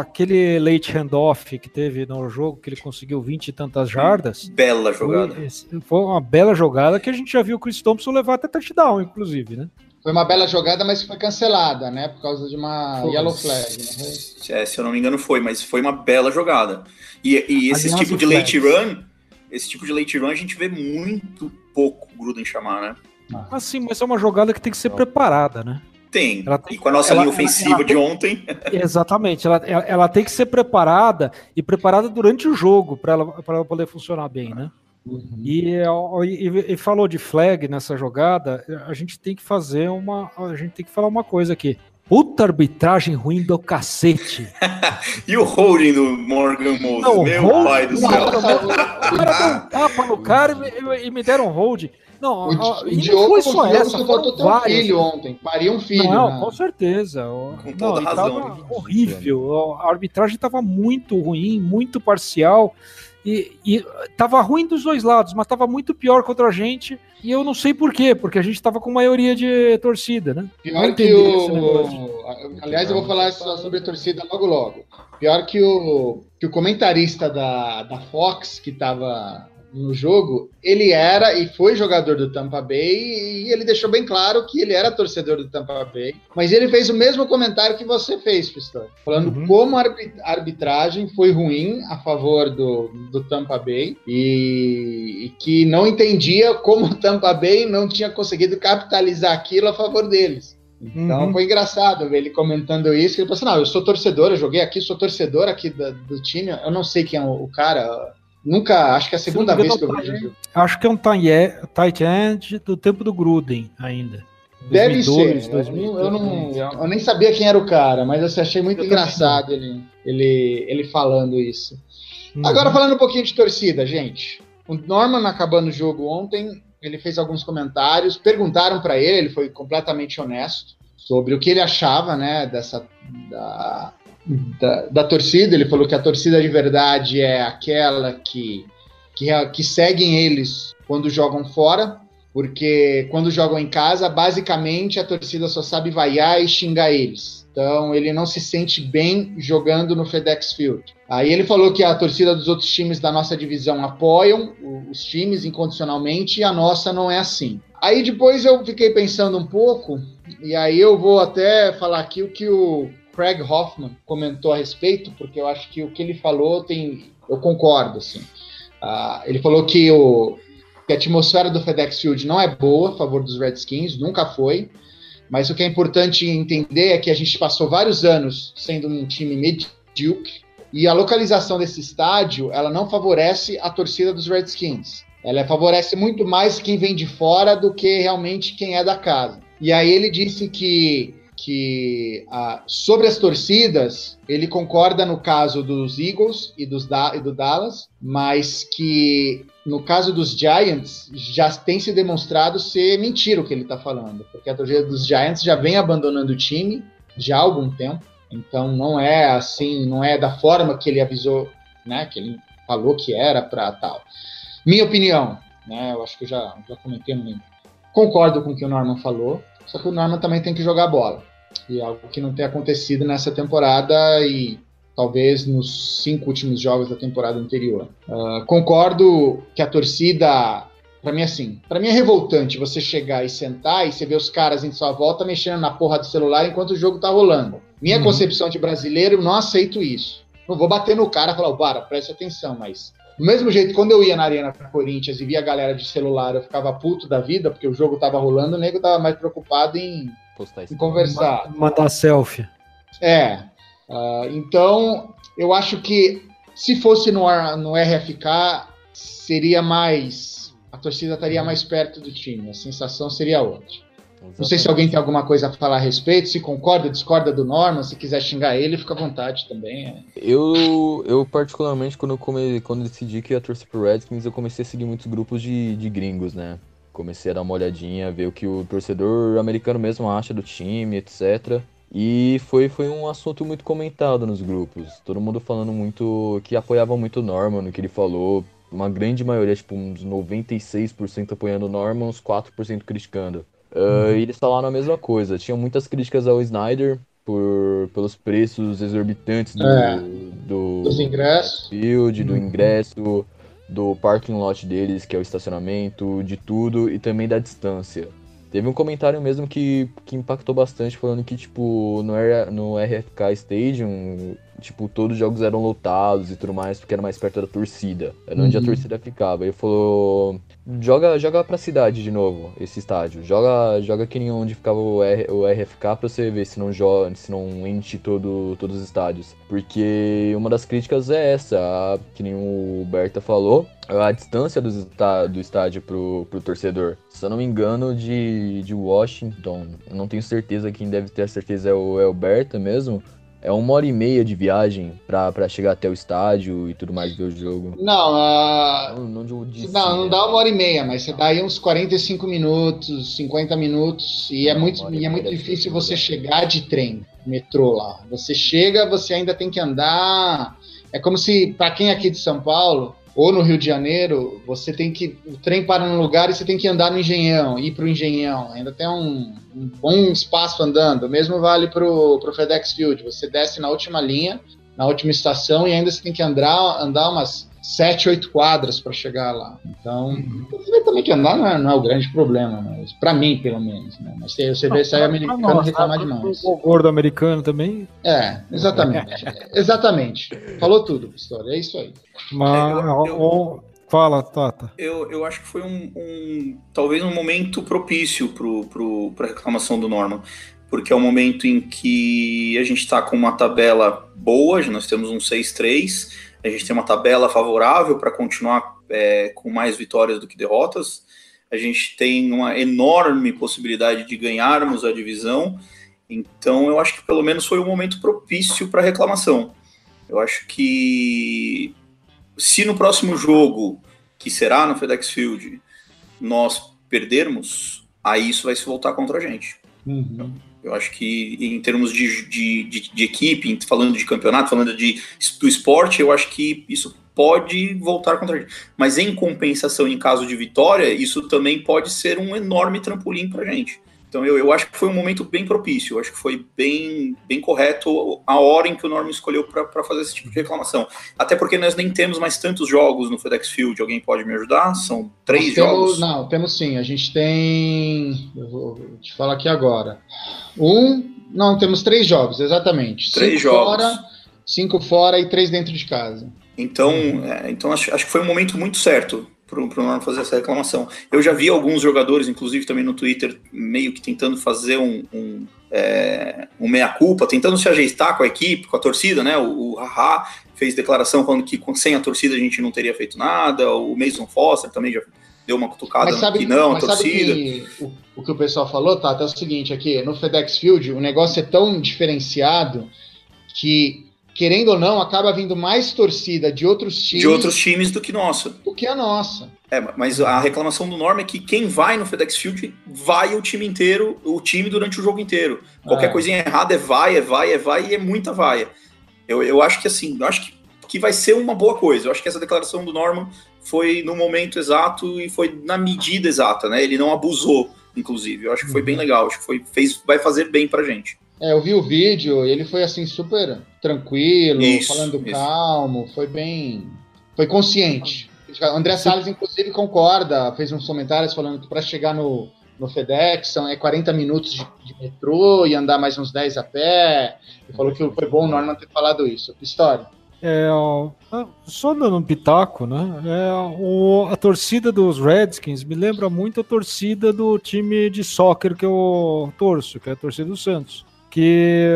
aquele late handoff que teve no jogo, que ele conseguiu 20 e tantas jardas, Bela jogada. foi, foi uma bela jogada que a gente já viu o Chris Thompson levar até touchdown, inclusive, né? Foi uma bela jogada, mas foi cancelada, né? Por causa de uma Foi. yellow flag. Né? É, se eu não me engano foi, mas foi uma bela jogada. E, e esse Aliás, tipo de late flags. run, esse tipo de late run a gente vê muito pouco o Gruden chamar, né? Assim, mas é uma jogada que tem que ser preparada, né? Tem. Ela tem- e com a nossa ela- linha ela- ofensiva ela de ontem, Exatamente. Ela, ela, ela tem que ser preparada e preparada durante o jogo para ela, pra ela poder funcionar bem, né? E, ó, e- e falou de flag nessa jogada, a gente tem que fazer uma. A gente tem que falar uma coisa aqui. Puta arbitragem ruim do cacete. e o holding do Morgan Moses, Não, meu hold- pai do céu. O cara deu um tapa no cara e me, e me deram um hold. Não, O, ó, o Diogo, foi o só Diogo essa, ter um várias. filho ontem. Paria um filho. Não, né? com certeza. Com toda Não, razão. tava horrível. A arbitragem estava muito ruim, muito parcial. E, e tava ruim dos dois lados, mas tava muito pior contra a gente. E eu não sei por quê, porque a gente tava com maioria de torcida, né? Pior que o. Aliás, eu vou falar sobre a torcida logo logo. Pior que o, que o comentarista da, da Fox, que tava no jogo, ele era e foi jogador do Tampa Bay e ele deixou bem claro que ele era torcedor do Tampa Bay. Mas ele fez o mesmo comentário que você fez, Pistão, falando uhum. como a arbitragem foi ruim a favor do, do Tampa Bay e, e, que não entendia como o Tampa Bay não tinha conseguido capitalizar aquilo a favor deles. Então uhum. foi engraçado ver ele comentando isso. Ele falou assim: Não, eu sou torcedor, eu joguei aqui, sou torcedor aqui do, do time. Eu não sei quem é o, o cara, Nunca, acho que é a segunda vez que eu vejo. Acho que é um tight end do tempo do Gruden ainda. Deve 2002, ser. 2002, eu, não, eu, nem sabia quem era o cara, mas eu achei muito eu engraçado ele, ele, ele falando isso. Uhum. Agora falando um pouquinho de torcida, gente. O Norman acabando o jogo ontem, ele fez alguns comentários, perguntaram para ele, ele foi completamente honesto sobre o que ele achava, né, dessa da, da, da, torcida. Ele falou que a torcida de verdade é aquela que, que, que seguem eles quando jogam fora, porque quando jogam em casa, basicamente a torcida só sabe vaiar e xingar eles. Então ele não se sente bem jogando no FedEx Field. Aí ele falou que a torcida dos outros times da nossa divisão apoiam os times incondicionalmente e a nossa não é assim. Aí depois eu fiquei pensando um pouco, e aí eu vou até falar aqui o que o Craig Hoffman comentou a respeito, porque eu acho que o que ele falou tem. Eu concordo, assim. Uh, ele falou que, o, que a atmosfera do FedEx Field não é boa a favor dos Redskins, nunca foi. Mas o que é importante entender é que a gente passou vários anos sendo um time medíocre e a localização desse estádio ela não favorece a torcida dos Redskins. Ela favorece muito mais quem vem de fora do que realmente quem é da casa. E aí ele disse que que ah, sobre as torcidas, ele concorda no caso dos Eagles e, dos da, e do Dallas, mas que no caso dos Giants já tem se demonstrado ser mentira o que ele está falando, porque a torcida dos Giants já vem abandonando o time já há algum tempo, então não é assim, não é da forma que ele avisou, né, que ele falou que era para tal. Minha opinião, né, eu acho que eu já, já comentei, concordo com o que o Norman falou, só que o Norman também tem que jogar bola e algo que não tem acontecido nessa temporada e talvez nos cinco últimos jogos da temporada anterior. Uh, concordo que a torcida, para mim assim, para mim é revoltante você chegar e sentar e você ver os caras em sua volta mexendo na porra do celular enquanto o jogo tá rolando. Minha uhum. concepção de brasileiro, eu não aceito isso. Não vou bater no cara e falar, para, preste atenção, mas do mesmo jeito, quando eu ia na Arena Corinthians e via a galera de celular, eu ficava puto da vida, porque o jogo tava rolando, o nego tava mais preocupado em postar isso. Conversar. Matar selfie. É. Uh, então, eu acho que se fosse no, no RFK, seria mais. A torcida estaria mais perto do time. A sensação seria outra. Exatamente. Não sei se alguém tem alguma coisa a falar a respeito, se concorda, discorda do Norman, se quiser xingar ele, fica à vontade também. É. Eu, eu particularmente, quando eu come, quando decidi que ia torcer pro Redskins, eu comecei a seguir muitos grupos de, de gringos, né? Comecei a dar uma olhadinha, ver o que o torcedor americano mesmo acha do time, etc. E foi, foi um assunto muito comentado nos grupos. Todo mundo falando muito que apoiava muito o Norman no que ele falou. Uma grande maioria, tipo uns 96% apoiando o Norman, uns 4% criticando. Uh, e eles falaram a mesma coisa. Tinha muitas críticas ao Snyder por, pelos preços exorbitantes do, é, do, dos ingressos. Field, do uhum. ingresso do parking lot deles, que é o estacionamento, de tudo e também da distância. Teve um comentário mesmo que, que impactou bastante, falando que, tipo, no, no RFK Stadium, tipo, todos os jogos eram lotados e tudo mais, porque era mais perto da torcida. Era uhum. onde a uhum. torcida ficava. Ele falou: joga, joga pra cidade de novo, esse estádio. Joga, joga que nem onde ficava o, R, o RFK pra você ver se não, joga, se não enche todo, todos os estádios. Porque uma das críticas é essa, a, que nem o Berta falou, a distância do, do estádio pro, pro torcedor. Se eu não me engano, de, de Washington, eu não tenho certeza, quem deve ter a certeza é o, é o Berta mesmo é uma hora e meia de viagem pra, chegar até o estádio e tudo mais ver o jogo. Não, não, não, disse, não, não, dá uma hora e meia, mas você dá aí uns 45 minutos, 50 minutos, e é muito, e é muito difícil você chegar de trem, metrô lá. Você chega, você ainda tem que andar. É como se, para quem é aqui de São Paulo, ou no Rio de Janeiro, você tem que. O trem para num lugar e você tem que andar no Engenhão, ir para o Engenhão. Ainda tem um, um, bom espaço andando. O mesmo vale para o FedEx Field. Você desce na última linha, na última estação, e ainda você tem que andar, andar umas sete, oito quadras para chegar lá. Então, uhum. você também que andar não é, não é, o grande problema, mas para mim, pelo menos. Né? Mas você vê sair americano nossa, reclamar demais. O gordo americano também. É, exatamente. exatamente. Falou tudo, Pistori. É isso aí. Mas, é, eu, eu, fala, Tata. Eu, eu acho que foi um, um talvez um momento propício para a reclamação do Norman porque é um momento em que a gente está com uma tabela boa, nós temos um 6-3, a gente tem uma tabela favorável para continuar é, com mais vitórias do que derrotas. A gente tem uma enorme possibilidade de ganharmos a divisão. Então, eu acho que pelo menos foi um momento propício para reclamação. Eu acho que se no próximo jogo, que será no FedEx Field, nós perdermos, aí isso vai se voltar contra a gente. Uhum. Eu acho que em termos de, de, de, de, equipe, falando de campeonato, falando de, do esporte, eu acho que isso pode voltar contra a gente. Mas em compensação, em caso de vitória, isso também pode ser um enorme trampolim para a gente. Então eu, eu acho que foi um momento bem propício, eu acho que foi bem, bem correto a hora em que o Norman escolheu para fazer esse tipo de reclamação. Até porque nós nem temos mais tantos jogos no FedEx Field, alguém pode me ajudar? São três jogos? não, temos sim, a gente tem. Eu vou te falar aqui agora. Um. Não, temos três jogos, exatamente. Três cinco jogos. Fora, cinco fora e três dentro de casa. Então, é, então acho, acho que foi um momento muito certo para o Norman fazer essa reclamação. Eu já vi alguns jogadores, inclusive também no Twitter, meio que tentando fazer um, um, é, um meia-culpa, tentando se ajeitar com a equipe, com a torcida, né? O, o Haha fez declaração falando que sem a torcida a gente não teria feito nada, o Mason Foster também já deu uma cutucada sabe, que não, a torcida. Que, o, o, que o pessoal falou, tá, é o seguinte, aqui, no FedEx Field, o negócio é tão diferenciado que querendo ou não, acaba vindo mais torcida de outros times. De outros times do que nossa. Do que a nossa. É, mas a reclamação do Norma é que quem vai no FedEx Field vai o time inteiro, o time durante o jogo inteiro. Qualquer é. coisinha errada é vai, é vai, é vai e é muita vaia. Eu, eu acho que assim, eu acho que, que vai ser uma boa coisa. Eu acho que essa declaração do Norman foi no momento exato e foi na medida exata, né? Ele não abusou, inclusive. Eu acho que foi bem uhum. legal. Acho que foi, fez, vai fazer bem pra gente. É, eu vi o vídeo, ele foi assim super tranquilo, isso, falando isso. calmo, foi bem, foi consciente. O André Salles inclusive concorda, fez uns comentários falando que para chegar no, no FedEx são é 40 minutos de, de, metrô e andar mais uns 10 a pé. Ele falou que foi bom o Norman ter falado isso. História. É, só dando um pitaco, né? É, o, a torcida dos Redskins me lembra muito a torcida do time de soccer que eu torço, que é a torcida do Santos que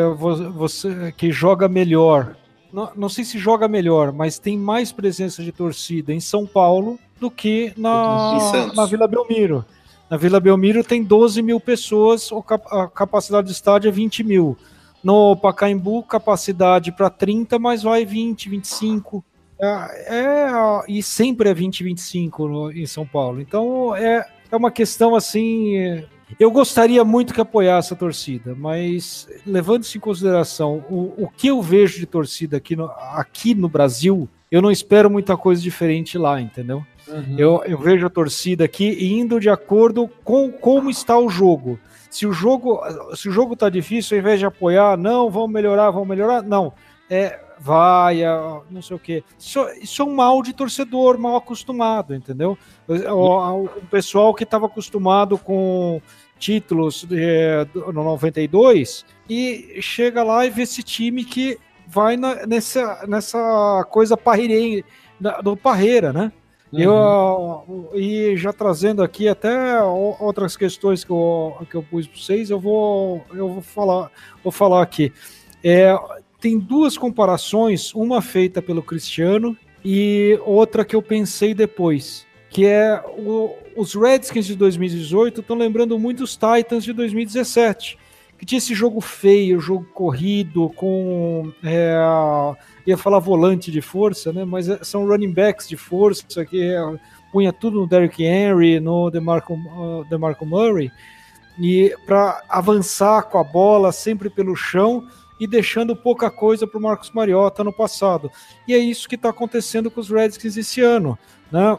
você que joga melhor. Não, não, sei se joga melhor, mas tem mais presença de torcida em São Paulo do que na, na Vila Belmiro. Na Vila Belmiro tem 12 mil pessoas, a capacidade do estádio é 20 mil. No Pacaembu, capacidade para 30, mas vai 20, 25. É, é, e sempre é 20, 25 no, em São Paulo. Então é, é uma questão assim eu gostaria muito que apoiasse a torcida, mas levando-se em consideração o, o que eu vejo de torcida aqui no, aqui no Brasil, eu não espero muita coisa diferente lá, entendeu? Uhum. Eu, eu vejo a torcida aqui indo de acordo com como está o jogo. Se o jogo se o jogo está difícil, ao invés de apoiar, não, vamos melhorar, vamos melhorar, não. É, vai, não sei o quê. Isso, isso é um mal de torcedor, mal acostumado, entendeu? O, o pessoal que estava acostumado com títulos é, no 92 e chega lá e vê esse time que vai na, nessa, nessa coisa parreirenha, do Parreira, né? Uhum. Eu, e já trazendo aqui até outras questões que eu, que eu pus para vocês, eu vou, eu vou falar, vou falar aqui. É, tem duas comparações, uma feita pelo Cristiano e outra que eu pensei depois, que é o, os Redskins de 2018 estão lembrando muito os Titans de 2017, que tinha esse jogo feio, jogo corrido, com. É, ia falar volante de força, né? Mas é, são running backs de força que é, punha tudo no Derrick Henry, no DeMarco, uh, DeMarco Murray, e para avançar com a bola sempre pelo chão e deixando pouca coisa para o Marcos Mariota no passado. E é isso que está acontecendo com os Redskins esse ano. Né?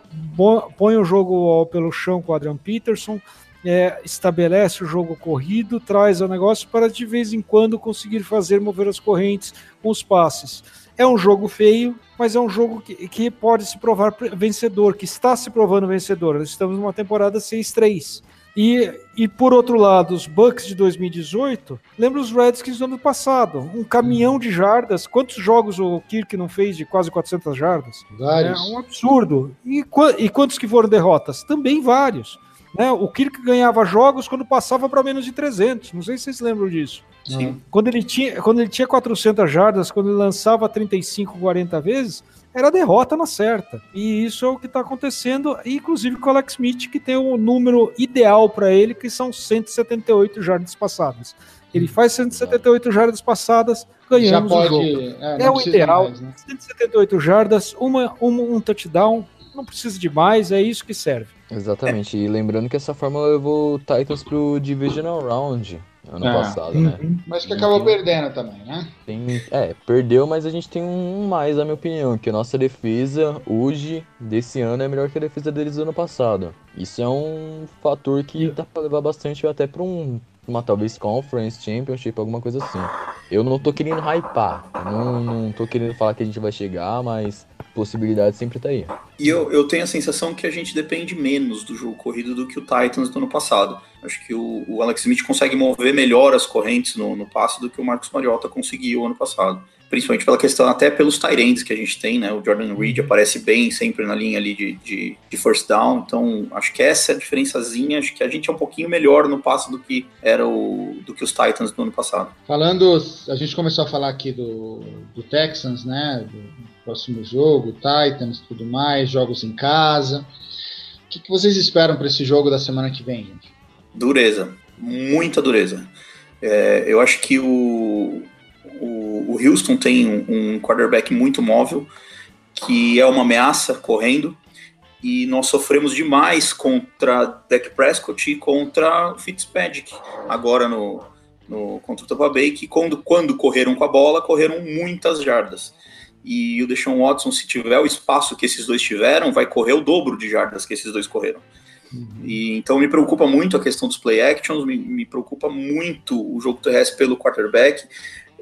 Põe o jogo pelo chão com o Adrian Peterson, é, estabelece o jogo corrido, traz o negócio para de vez em quando conseguir fazer mover as correntes com os passes. É um jogo feio, mas é um jogo que, que pode se provar vencedor, que está se provando vencedor. Nós estamos numa temporada 6-3. E, e por outro lado, os Bucks de 2018, lembra os Redskins do ano passado, um caminhão de jardas. Quantos jogos o Kirk não fez de quase 400 jardas? Vários. É um absurdo. E, e quantos que foram derrotas? Também vários. Né? O Kirk ganhava jogos quando passava para menos de 300. Não sei se vocês lembram disso. Sim. Quando ele tinha, quando ele tinha 400 jardas, quando ele lançava 35, 40 vezes, era derrota na certa. E isso é o que está acontecendo, inclusive com o Alex Smith, que tem o um número ideal para ele, que são 178 jardas passadas. Ele faz 178 jardas passadas, ganhando pode, o jogo. É, é o ideal. Mais, né? 178 jardas, uma, uma, um touchdown, não precisa de mais, é isso que serve. Exatamente, e lembrando que essa fórmula levou o Titans pro Divisional Round ano É. passado, né? Mas que acabou perdendo também, né? Tem, é, perdeu, mas a gente tem um mais, na minha opinião, que a nossa defesa hoje, desse ano, é melhor que a defesa deles do ano passado. Isso é um fator que dá pra levar bastante até pra um, uma talvez Conference, Championship, alguma coisa assim. Eu não tô querendo hypar, não, não tô querendo falar que a gente vai chegar, mas possibilidade sempre tá aí. E eu, eu tenho a sensação que a gente depende menos do jogo corrido do que o Titans do ano passado. Acho que o, o Alex Smith consegue mover melhor as correntes no, no passe do que o Marcos Mariota conseguiu ano passado. Principalmente pela questão, até pelos Tyrants que a gente tem, né? O Jordan Reed aparece bem sempre na linha ali de, de, de first down. Então, acho que essa é a diferençazinha. Acho que a gente é um pouquinho melhor no passe do que era o do que os Titans do ano passado. Falando, a gente começou a falar aqui do, do Texans, né? Do próximo jogo, Titans, tudo mais, jogos em casa. O que, que vocês esperam para esse jogo da semana que vem, gente? Dureza, muita dureza. É, eu acho que o, o, o Houston tem um, um quarterback muito móvel, que é uma ameaça correndo, e nós sofremos demais contra Dak Prescott e contra Fitzpatrick, agora no, no, contra o Tampa Bay, que quando, quando correram com a bola, correram muitas jardas. E o Deshaun Watson, se tiver o espaço que esses dois tiveram, vai correr o dobro de jardas que esses dois correram. E, então me preocupa muito a questão dos play actions, me, me preocupa muito o jogo terrestre pelo quarterback.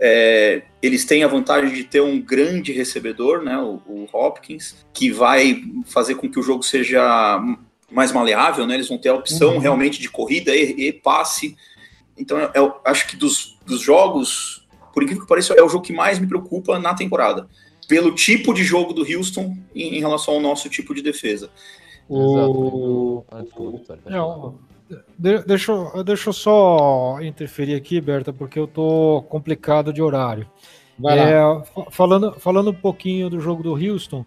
É, eles têm a vantagem de ter um grande recebedor, né, o, o, Hopkins, que vai fazer com que o jogo seja mais maleável, né, eles vão ter a opção uhum. realmente de corrida e, e passe. Então eu, eu acho que dos, dos jogos, por incrível que pareça, é o jogo que mais me preocupa na temporada, pelo tipo de jogo do Houston em, em relação ao nosso tipo de defesa. O... Ah, desculpa, Não, deixa, deixa eu só interferir aqui, Berta, porque eu tô complicado de horário. É, falando, falando um pouquinho do jogo do Houston,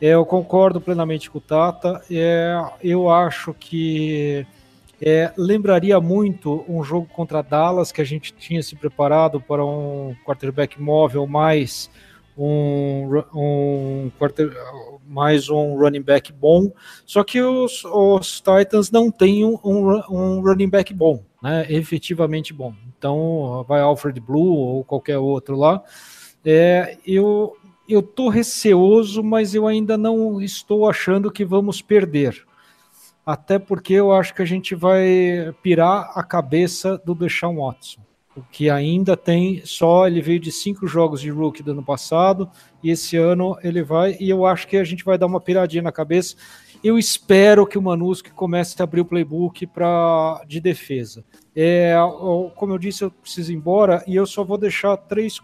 é, eu concordo plenamente com o Tata. É, eu acho que é, lembraria muito um jogo contra Dallas, que a gente tinha se preparado para um quarterback móvel mais um, um quarter, mais um running back bom, só que os, os Titans não têm um, um, running back bom, né, efetivamente bom. Então vai Alfred Blue ou qualquer outro lá. É, eu eu tô receoso, mas eu ainda não estou achando que vamos perder. Até porque eu acho que a gente vai pirar a cabeça do Deshaun Watson que ainda tem só ele veio de cinco jogos de rookie do ano passado e esse ano ele vai e eu acho que a gente vai dar uma piradinha na cabeça. Eu espero que o Manuski comece a abrir o playbook para de defesa. É, como eu disse, eu preciso ir embora e eu só vou deixar três,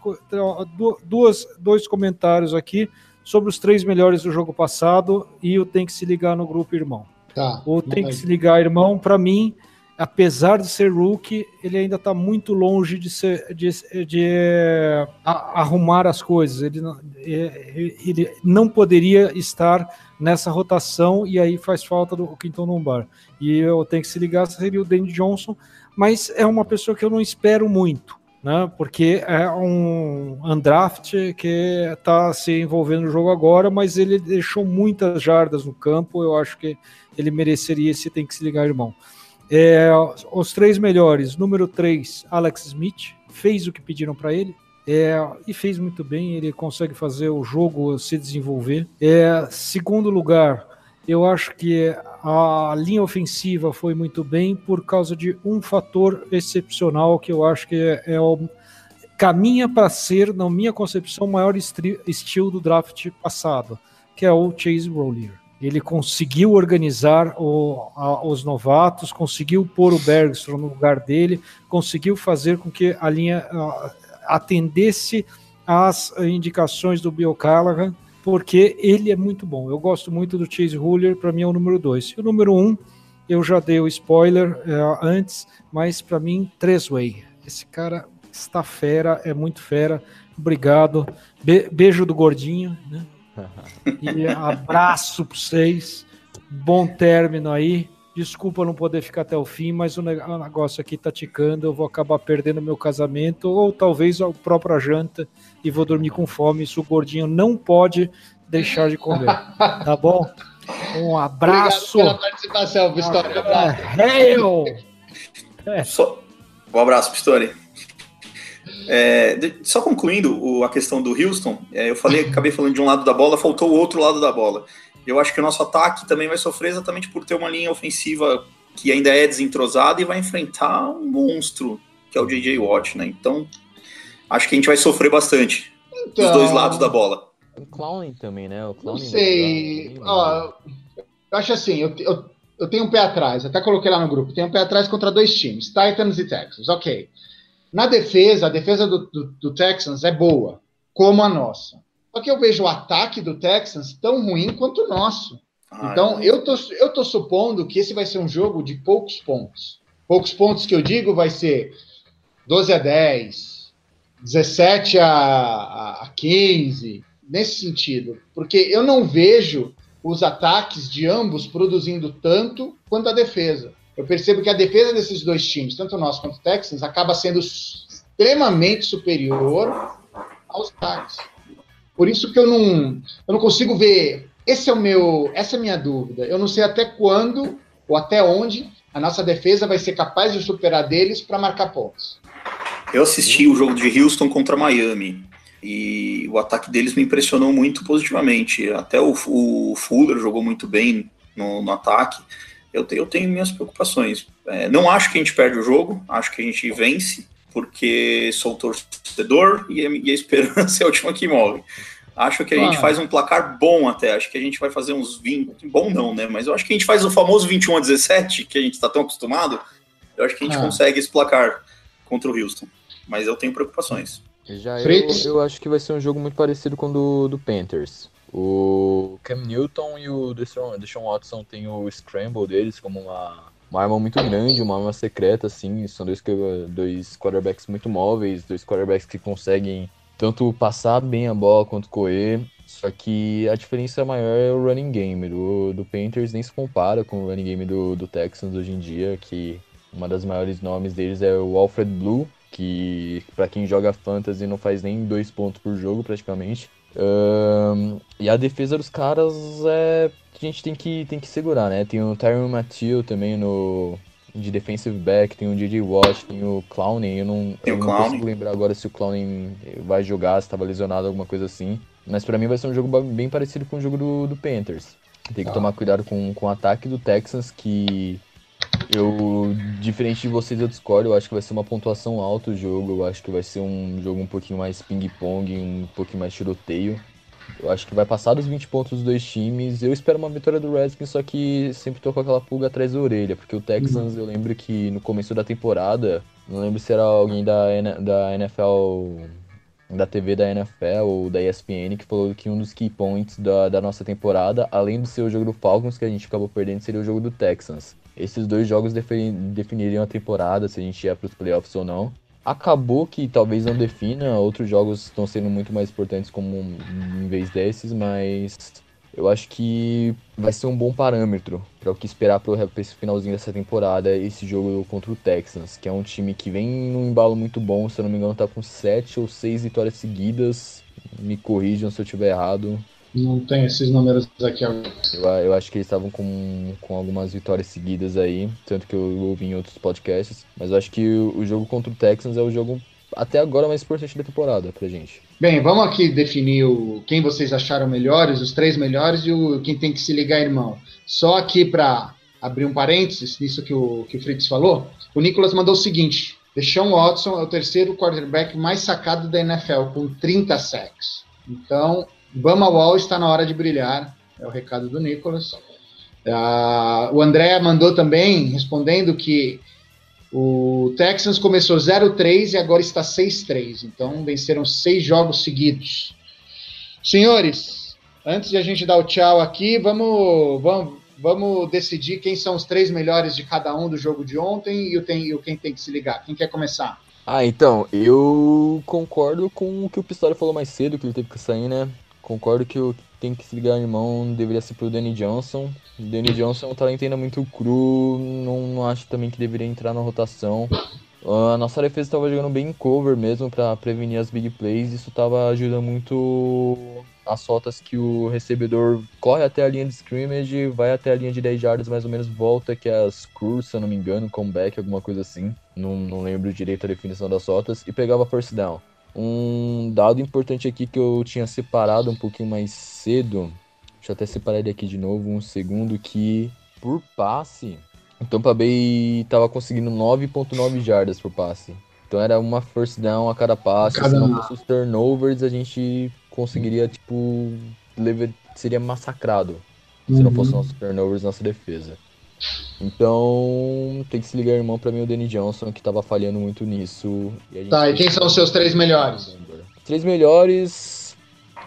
duas, dois comentários aqui sobre os três melhores do jogo passado e o tem que se ligar no grupo irmão. Tá, o tem que se ligar irmão para mim apesar de ser rookie, ele ainda está muito longe de, ser, de, de é, arrumar as coisas. Ele não, é, ele não poderia estar nessa rotação e aí faz falta do Quinton Lombar. E eu tenho que se ligar, seria o Danny Johnson, mas é uma pessoa que eu não espero muito. Né, porque é um undraft que está se envolvendo no jogo agora, mas ele deixou muitas jardas no campo. Eu acho que ele mereceria esse tem que se ligar, irmão. É, os três melhores, número 3, Alex Smith, fez o que pediram para ele. É, e fez muito bem, ele consegue fazer o jogo se desenvolver. É, segundo lugar, eu acho que a linha ofensiva foi muito bem por causa de um fator excepcional que eu acho que é, é o caminha para ser, na minha concepção, o maior estilo do draft passado, que é o Chase Roller. Ele conseguiu organizar o, a, os novatos, conseguiu pôr o Bergstrom no lugar dele, conseguiu fazer com que a linha a, atendesse às indicações do Bill Callahan, porque ele é muito bom. Eu gosto muito do Chase Ruler, para mim é o número 2. E o número 1, um, eu já dei o spoiler é, antes, mas para mim, Tresway. Esse cara está fera, é muito fera. Obrigado. Be beijo do gordinho, né? E abraço para vocês. Bom término aí. Desculpa não poder ficar até o fim, mas o negócio aqui tá ticando. Eu vou acabar perdendo meu casamento ou talvez a própria janta e vou dormir com fome. Isso o gordinho não pode deixar de comer. Tá bom? Um abraço. Obrigado pela participação, Pistori. Um abraço. É. Só... Um abraço, Pistori. É, só concluindo o, a questão do Houston, é, eu falei, acabei falando de um lado da bola, faltou o outro lado da bola. Eu acho que o nosso ataque também vai sofrer exatamente por ter uma linha ofensiva que ainda é desentrosada e vai enfrentar um monstro, que é o J.J. Watt, né? Então, acho que a gente vai sofrer bastante então, dos dois lados da bola. O Clowning também, né? O Clowning não sei. Ó, eu acho assim, eu, eu, eu tenho um pé atrás, até coloquei lá no grupo, tenho um pé atrás contra dois times, Titans e Texans, ok. Na defesa, a defesa do, do, do, Texans é boa, como a nossa. Só que eu vejo o ataque do Texans tão ruim quanto o nosso. Ah, então, é. eu, tô, eu tô supondo que esse vai ser um jogo de poucos pontos. Poucos pontos que eu digo vai ser 12 a 10, 17 a, a 15, nesse sentido. Porque eu não vejo os ataques de ambos produzindo tanto quanto a defesa eu percebo que a defesa desses dois times, tanto nosso quanto o Texans, acaba sendo extremamente superior aos ataques. Por isso que eu não, eu não consigo ver. Esse é o meu, essa é a minha dúvida. Eu não sei até quando ou até onde a nossa defesa vai ser capaz de superar deles para marcar pontos. Eu assisti o jogo de Houston contra Miami e o ataque deles me impressionou muito positivamente. Até o, o Fuller jogou muito bem no, no ataque eu, tenho, eu tenho minhas preocupações. É, não acho que a gente perde o jogo, acho que a gente vence, porque sou torcedor e a, e a esperança é a última que morre. Acho que a gente faz um placar bom até. Acho que a gente vai fazer uns 20. Bom, não, né? Mas eu acho que a gente faz o famoso 21 a 17, que a gente está tão acostumado. Eu acho que a gente ah. consegue esse placar contra o Houston. Mas eu tenho preocupações. Já eu, eu, acho que vai ser um jogo muito parecido com o do, do Panthers. O Cam Newton e o Deshaun, Watson têm o Scramble deles como uma, uma arma muito grande, uma arma secreta, assim. São dois, dois quarterbacks muito móveis, dois quarterbacks que conseguem tanto passar bem a bola quanto correr. Só que a diferença maior é o running game. Do, do Panthers nem se compara com o running game do, do Texans hoje em dia, que uma das maiores nomes deles é o Alfred Blue, que para quem joga fantasy não faz nem dois pontos por jogo praticamente. Um, e a defesa dos caras é que a gente tem que, tem que segurar, né? Tem o Tyron Matthew também no de defensive back, tem o DJ Watt, tem o Clowning. Eu não, eu não consigo lembrar agora se o Clowning vai jogar, se estava lesionado, alguma coisa assim. Mas para mim vai ser um jogo bem parecido com o jogo do, do Panthers. Tem que ah. tomar cuidado com, com o ataque do Texans, que eu, diferente de vocês, eu discordo. Eu acho que vai ser uma pontuação alta o jogo. Eu acho que vai ser um jogo um pouquinho mais ping-pong, um pouquinho mais tiroteio. Eu acho que vai passar dos 20 pontos dos dois times. Eu espero uma vitória do Redskins, só que sempre tô com aquela pulga atrás da orelha. Porque o Texans, eu lembro que no começo da temporada, não lembro se era alguém da, da NFL, da TV da NFL ou da ESPN, que falou que um dos key points da, da nossa temporada, além de ser o jogo do Falcons, que a gente acabou perdendo, seria o jogo do Texans. Esses dois jogos definiriam a temporada, se a gente ia para os playoffs ou não. Acabou que talvez não defina, outros jogos estão sendo muito mais importantes como em vez desses, mas eu acho que vai ser um bom parâmetro para o que esperar para esse finalzinho dessa temporada, esse jogo contra o Texans, que é um time que vem num embalo muito bom, se eu não me engano tá com sete ou seis vitórias seguidas, me corrijam se eu estiver errado. Não tem esses números aqui agora. Eu, eu acho que eles estavam com, com algumas vitórias seguidas aí, tanto que eu ouvi em outros podcasts. Mas eu acho que o, o jogo contra o Texans é o jogo até agora mais importante da temporada pra gente. Bem, vamos aqui definir o, quem vocês acharam melhores, os três melhores e o, quem tem que se ligar, irmão. Só aqui para abrir um parênteses nisso que o, que o Fritz falou, o Nicolas mandou o seguinte: Deshaun Watson é o terceiro quarterback mais sacado da NFL, com 30 sacks. Então, Bama Wall está na hora de brilhar, é o recado do Nicolas. Uh, o André mandou também, respondendo que o Texans começou 0-3 e agora está 6-3. Então venceram seis jogos seguidos. Senhores, antes de a gente dar o tchau aqui, vamos, vamos, vamos decidir quem são os três melhores de cada um do jogo de ontem e o, tem, e quem tem que se ligar. Quem quer começar? Ah, então, eu concordo com o que o Pistori falou mais cedo, que ele teve que sair, né? Concordo que o tem que se ligar, irmão, deveria ser pro Danny Johnson. O Danny Johnson é um talento ainda muito cru, não, não acho também que deveria entrar na rotação. Uh, a nossa defesa estava jogando bem em cover mesmo para prevenir as big plays. Isso estava ajudando muito as soltas que o recebedor corre até a linha de scrimmage, vai até a linha de 10 yards, mais ou menos volta, que é as curls, se eu não me engano, comeback, alguma coisa assim. Não, não lembro direito a definição das soltas. E pegava first down. Um dado importante aqui que eu tinha separado um pouquinho mais cedo, deixa eu até separar ele aqui de novo, um segundo, que por passe, o Tampa Bay estava conseguindo 9.9 jardas por passe. Então era uma first down a cada passe, cada se não fosse os turnovers, a gente conseguiria, tipo, seria massacrado uhum. se não uhum. nossos turnovers nossa defesa. Então, tem que se ligar, irmão, pra mim o Danny Johnson, que tava falhando muito nisso. E tá, e quem são os seus três melhores? Três melhores.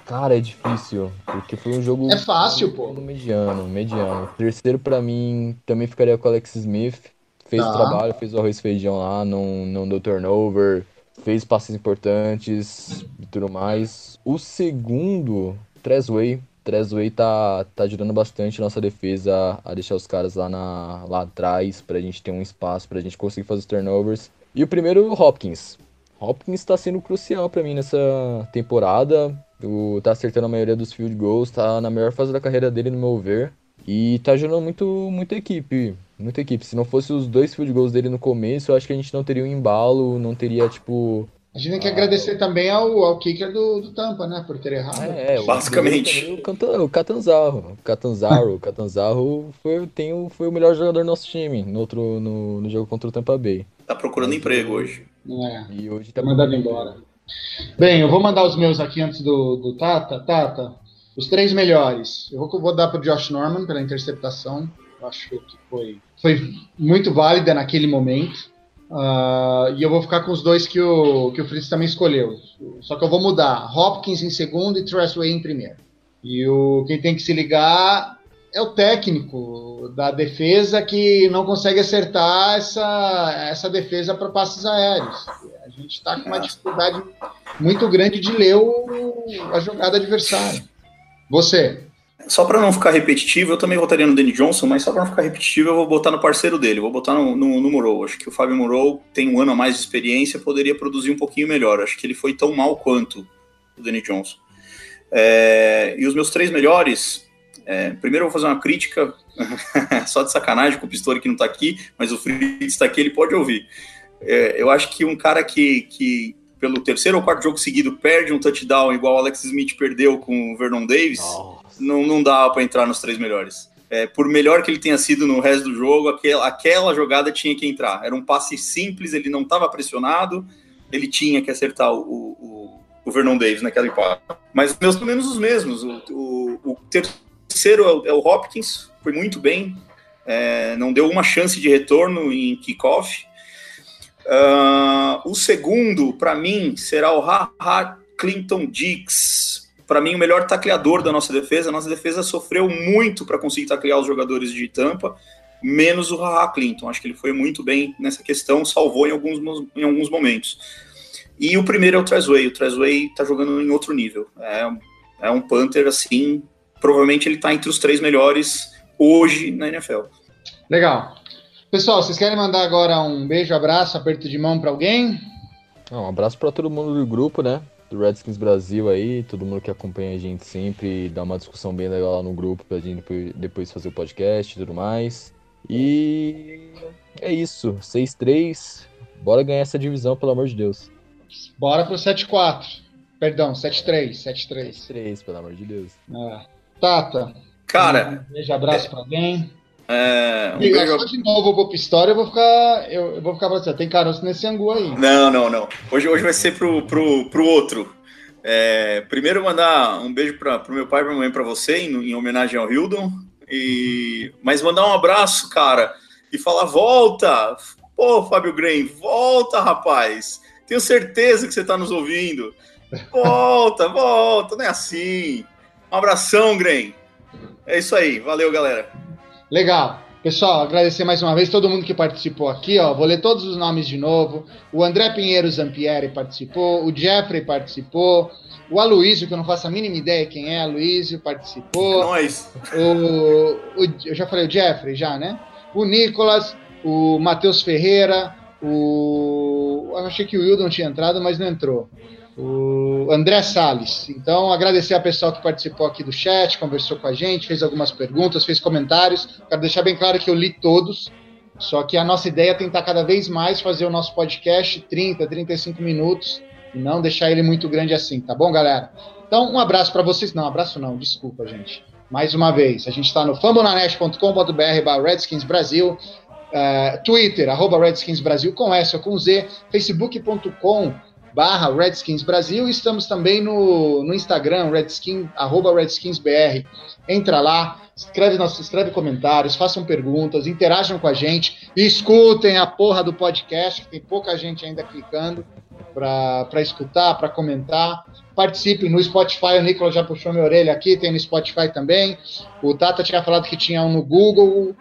Cara, é difícil, porque foi um jogo. É fácil, pô. Mediano, mediano. Terceiro, pra mim, também ficaria com o Alex Smith. Fez tá. trabalho, fez o arroz feijão lá, não, não deu turnover, fez passes importantes e tudo mais. O segundo, Tresway, Trezway tá, tá ajudando bastante a nossa defesa a deixar os caras lá, na, lá atrás, pra gente ter um espaço, pra gente conseguir fazer os turnovers. E o primeiro, Hopkins. Hopkins tá sendo crucial para mim nessa temporada. O, tá acertando a maioria dos field goals, tá na melhor fase da carreira dele, no meu ver. E tá ajudando muito, muita equipe. Muita equipe. Se não fosse os dois field goals dele no começo, eu acho que a gente não teria um embalo, não teria, tipo, a gente tem que ah, agradecer também ao, ao kicker do, do Tampa, né? Por ter errado. É, basicamente. O, o Catanzaro. O Catanzaro, o Catanzaro foi, tem o, foi o melhor jogador do nosso time no, outro, no, no jogo contra o Tampa Bay. Tá procurando emprego hoje. É. E hoje tá mandando embora. Bem, eu vou mandar os meus aqui antes do, do Tata. Tata, os três melhores. Eu vou, vou dar para o Josh Norman pela interceptação. Eu acho que foi, foi muito válida naquele momento. Uh, e eu vou ficar com os dois que o, que o Fritz também escolheu. Só que eu vou mudar. Hopkins em segundo e Tressway em primeiro. E o, quem tem que se ligar é o técnico da defesa que não consegue acertar essa, essa defesa para passes aéreos. A gente está com uma dificuldade muito grande de ler o, a jogada adversária. Você. Só para não ficar repetitivo, eu também votaria no Danny Johnson, mas só para não ficar repetitivo, eu vou botar no parceiro dele, vou botar no, no, no Moreau. Acho que o Fábio Moreau tem um ano a mais de experiência, poderia produzir um pouquinho melhor. Acho que ele foi tão mal quanto o Danny Johnson. É, e os meus três melhores, é, primeiro eu vou fazer uma crítica, só de sacanagem com o Pistori que não está aqui, mas o Fritz está aqui, ele pode ouvir. É, eu acho que um cara que, que pelo terceiro ou quarto jogo seguido perde um touchdown igual o Alex Smith perdeu com o Vernon Davis. Oh não, não dá para entrar nos três melhores. É, por melhor que ele tenha sido no resto do jogo, aquela, aquela jogada tinha que entrar. Era um passe simples, ele não estava pressionado, ele tinha que acertar o, o, o Vernon Davis naquela empate. Mas meus pelo menos os mesmos. O, o, o terceiro é o, é o, Hopkins, foi muito bem, é, não deu uma chance de retorno em kickoff. Uh, o segundo, para mim, será o Ha-Ha Clinton Diggs para mim, o melhor tacleador da nossa defesa. A nossa defesa sofreu muito para conseguir taclear os jogadores de Tampa, menos o Haha Clinton. Acho que ele foi muito bem nessa questão, salvou em alguns, em alguns momentos. E o primeiro é o Trezway. O Trezway está jogando em outro nível. É, é um Panther, assim, provavelmente ele está entre os três melhores hoje na NFL. Legal. Pessoal, vocês querem mandar agora um beijo, abraço, aperto de mão para alguém? Um abraço para todo mundo do grupo, né? Do Redskins Brasil aí, todo mundo que acompanha a gente sempre, dá uma discussão bem legal lá no grupo pra gente depois fazer o podcast e tudo mais. E é isso, 6-3, bora ganhar essa divisão, pelo amor de Deus. Bora pro 7-4. Perdão, 7-3. 7-3. 7-3, pelo amor de Deus. É. Tata. Cara. Um beijo, abraço é, pra alguém. É, um beijo... Só de novo vou pro história, eu vou ficar. Eu, eu vou ficar pra você. Tem caroço nesse angu aí. Não, não, não. Hoje, hoje vai ser pro, pro, pro outro. É, primeiro mandar um beijo para o meu pai e minha mãe para você, em, em, homenagem ao Hildon. E, mas mandar um abraço, cara, e falar: volta! Pô, Fábio Grem, volta, rapaz! Tenho certeza que você está nos ouvindo. Volta, volta, não é assim. Um abração, Grem. É isso aí, valeu, galera. Legal. Pessoal, agradecer mais uma vez todo mundo que participou aqui, ó. Vou ler todos os nomes de novo. O André Pinheiro Zampieri participou, o Jeffrey participou, o Aloysio, que eu não faço a mínima ideia quem é Aloysio, participou. É nóis. O, o, eu já falei o Jeffrey, já, né? O Nicolas, o Matheus Ferreira, o. Eu achei que o Will não tinha entrado, mas não entrou o André Sales. Então, agradecer a pessoal que participou aqui do chat, conversou com a gente, fez algumas perguntas, fez comentários. Quero deixar bem claro que eu li todos, só que a nossa ideia é tentar cada vez mais fazer o nosso podcast 30, 35 minutos e não deixar ele muito grande assim, tá bom, galera? Então, um abraço para vocês. Não, abraço não, desculpa, gente. Mais uma vez, a gente está no fambonanet.com.br Redskins Brasil, uh, Twitter, arroba Redskins Brasil com S ou com Z, facebook.com barra Redskins Brasil. Estamos também no, no Instagram, Redskin, arroba RedskinsBR. Entra lá, escreve, nossos, escreve comentários, façam perguntas, interajam com a gente, escutem a porra do podcast, que tem pouca gente ainda clicando para escutar, para comentar. Participem no Spotify, o Nicolas já puxou minha orelha aqui, tem no Spotify também. O Tata tinha falado que tinha um no Google.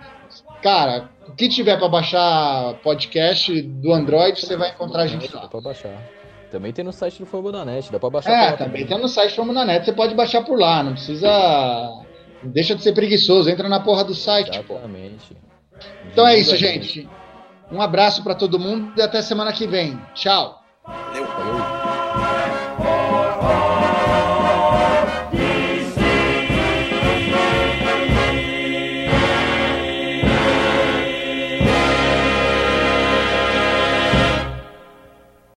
Cara, o que tiver para baixar podcast do Android, você vai encontrar a gente lá. Para baixar. Também tem no site do Fambonanet, dá pra baixar É, também tem no site do Fambonanet, você pode baixar por lá, não precisa. Deixa de ser preguiçoso, entra na porra do site. Exatamente. Então é isso, gente. Um abraço para todo mundo e até semana que vem. Tchau.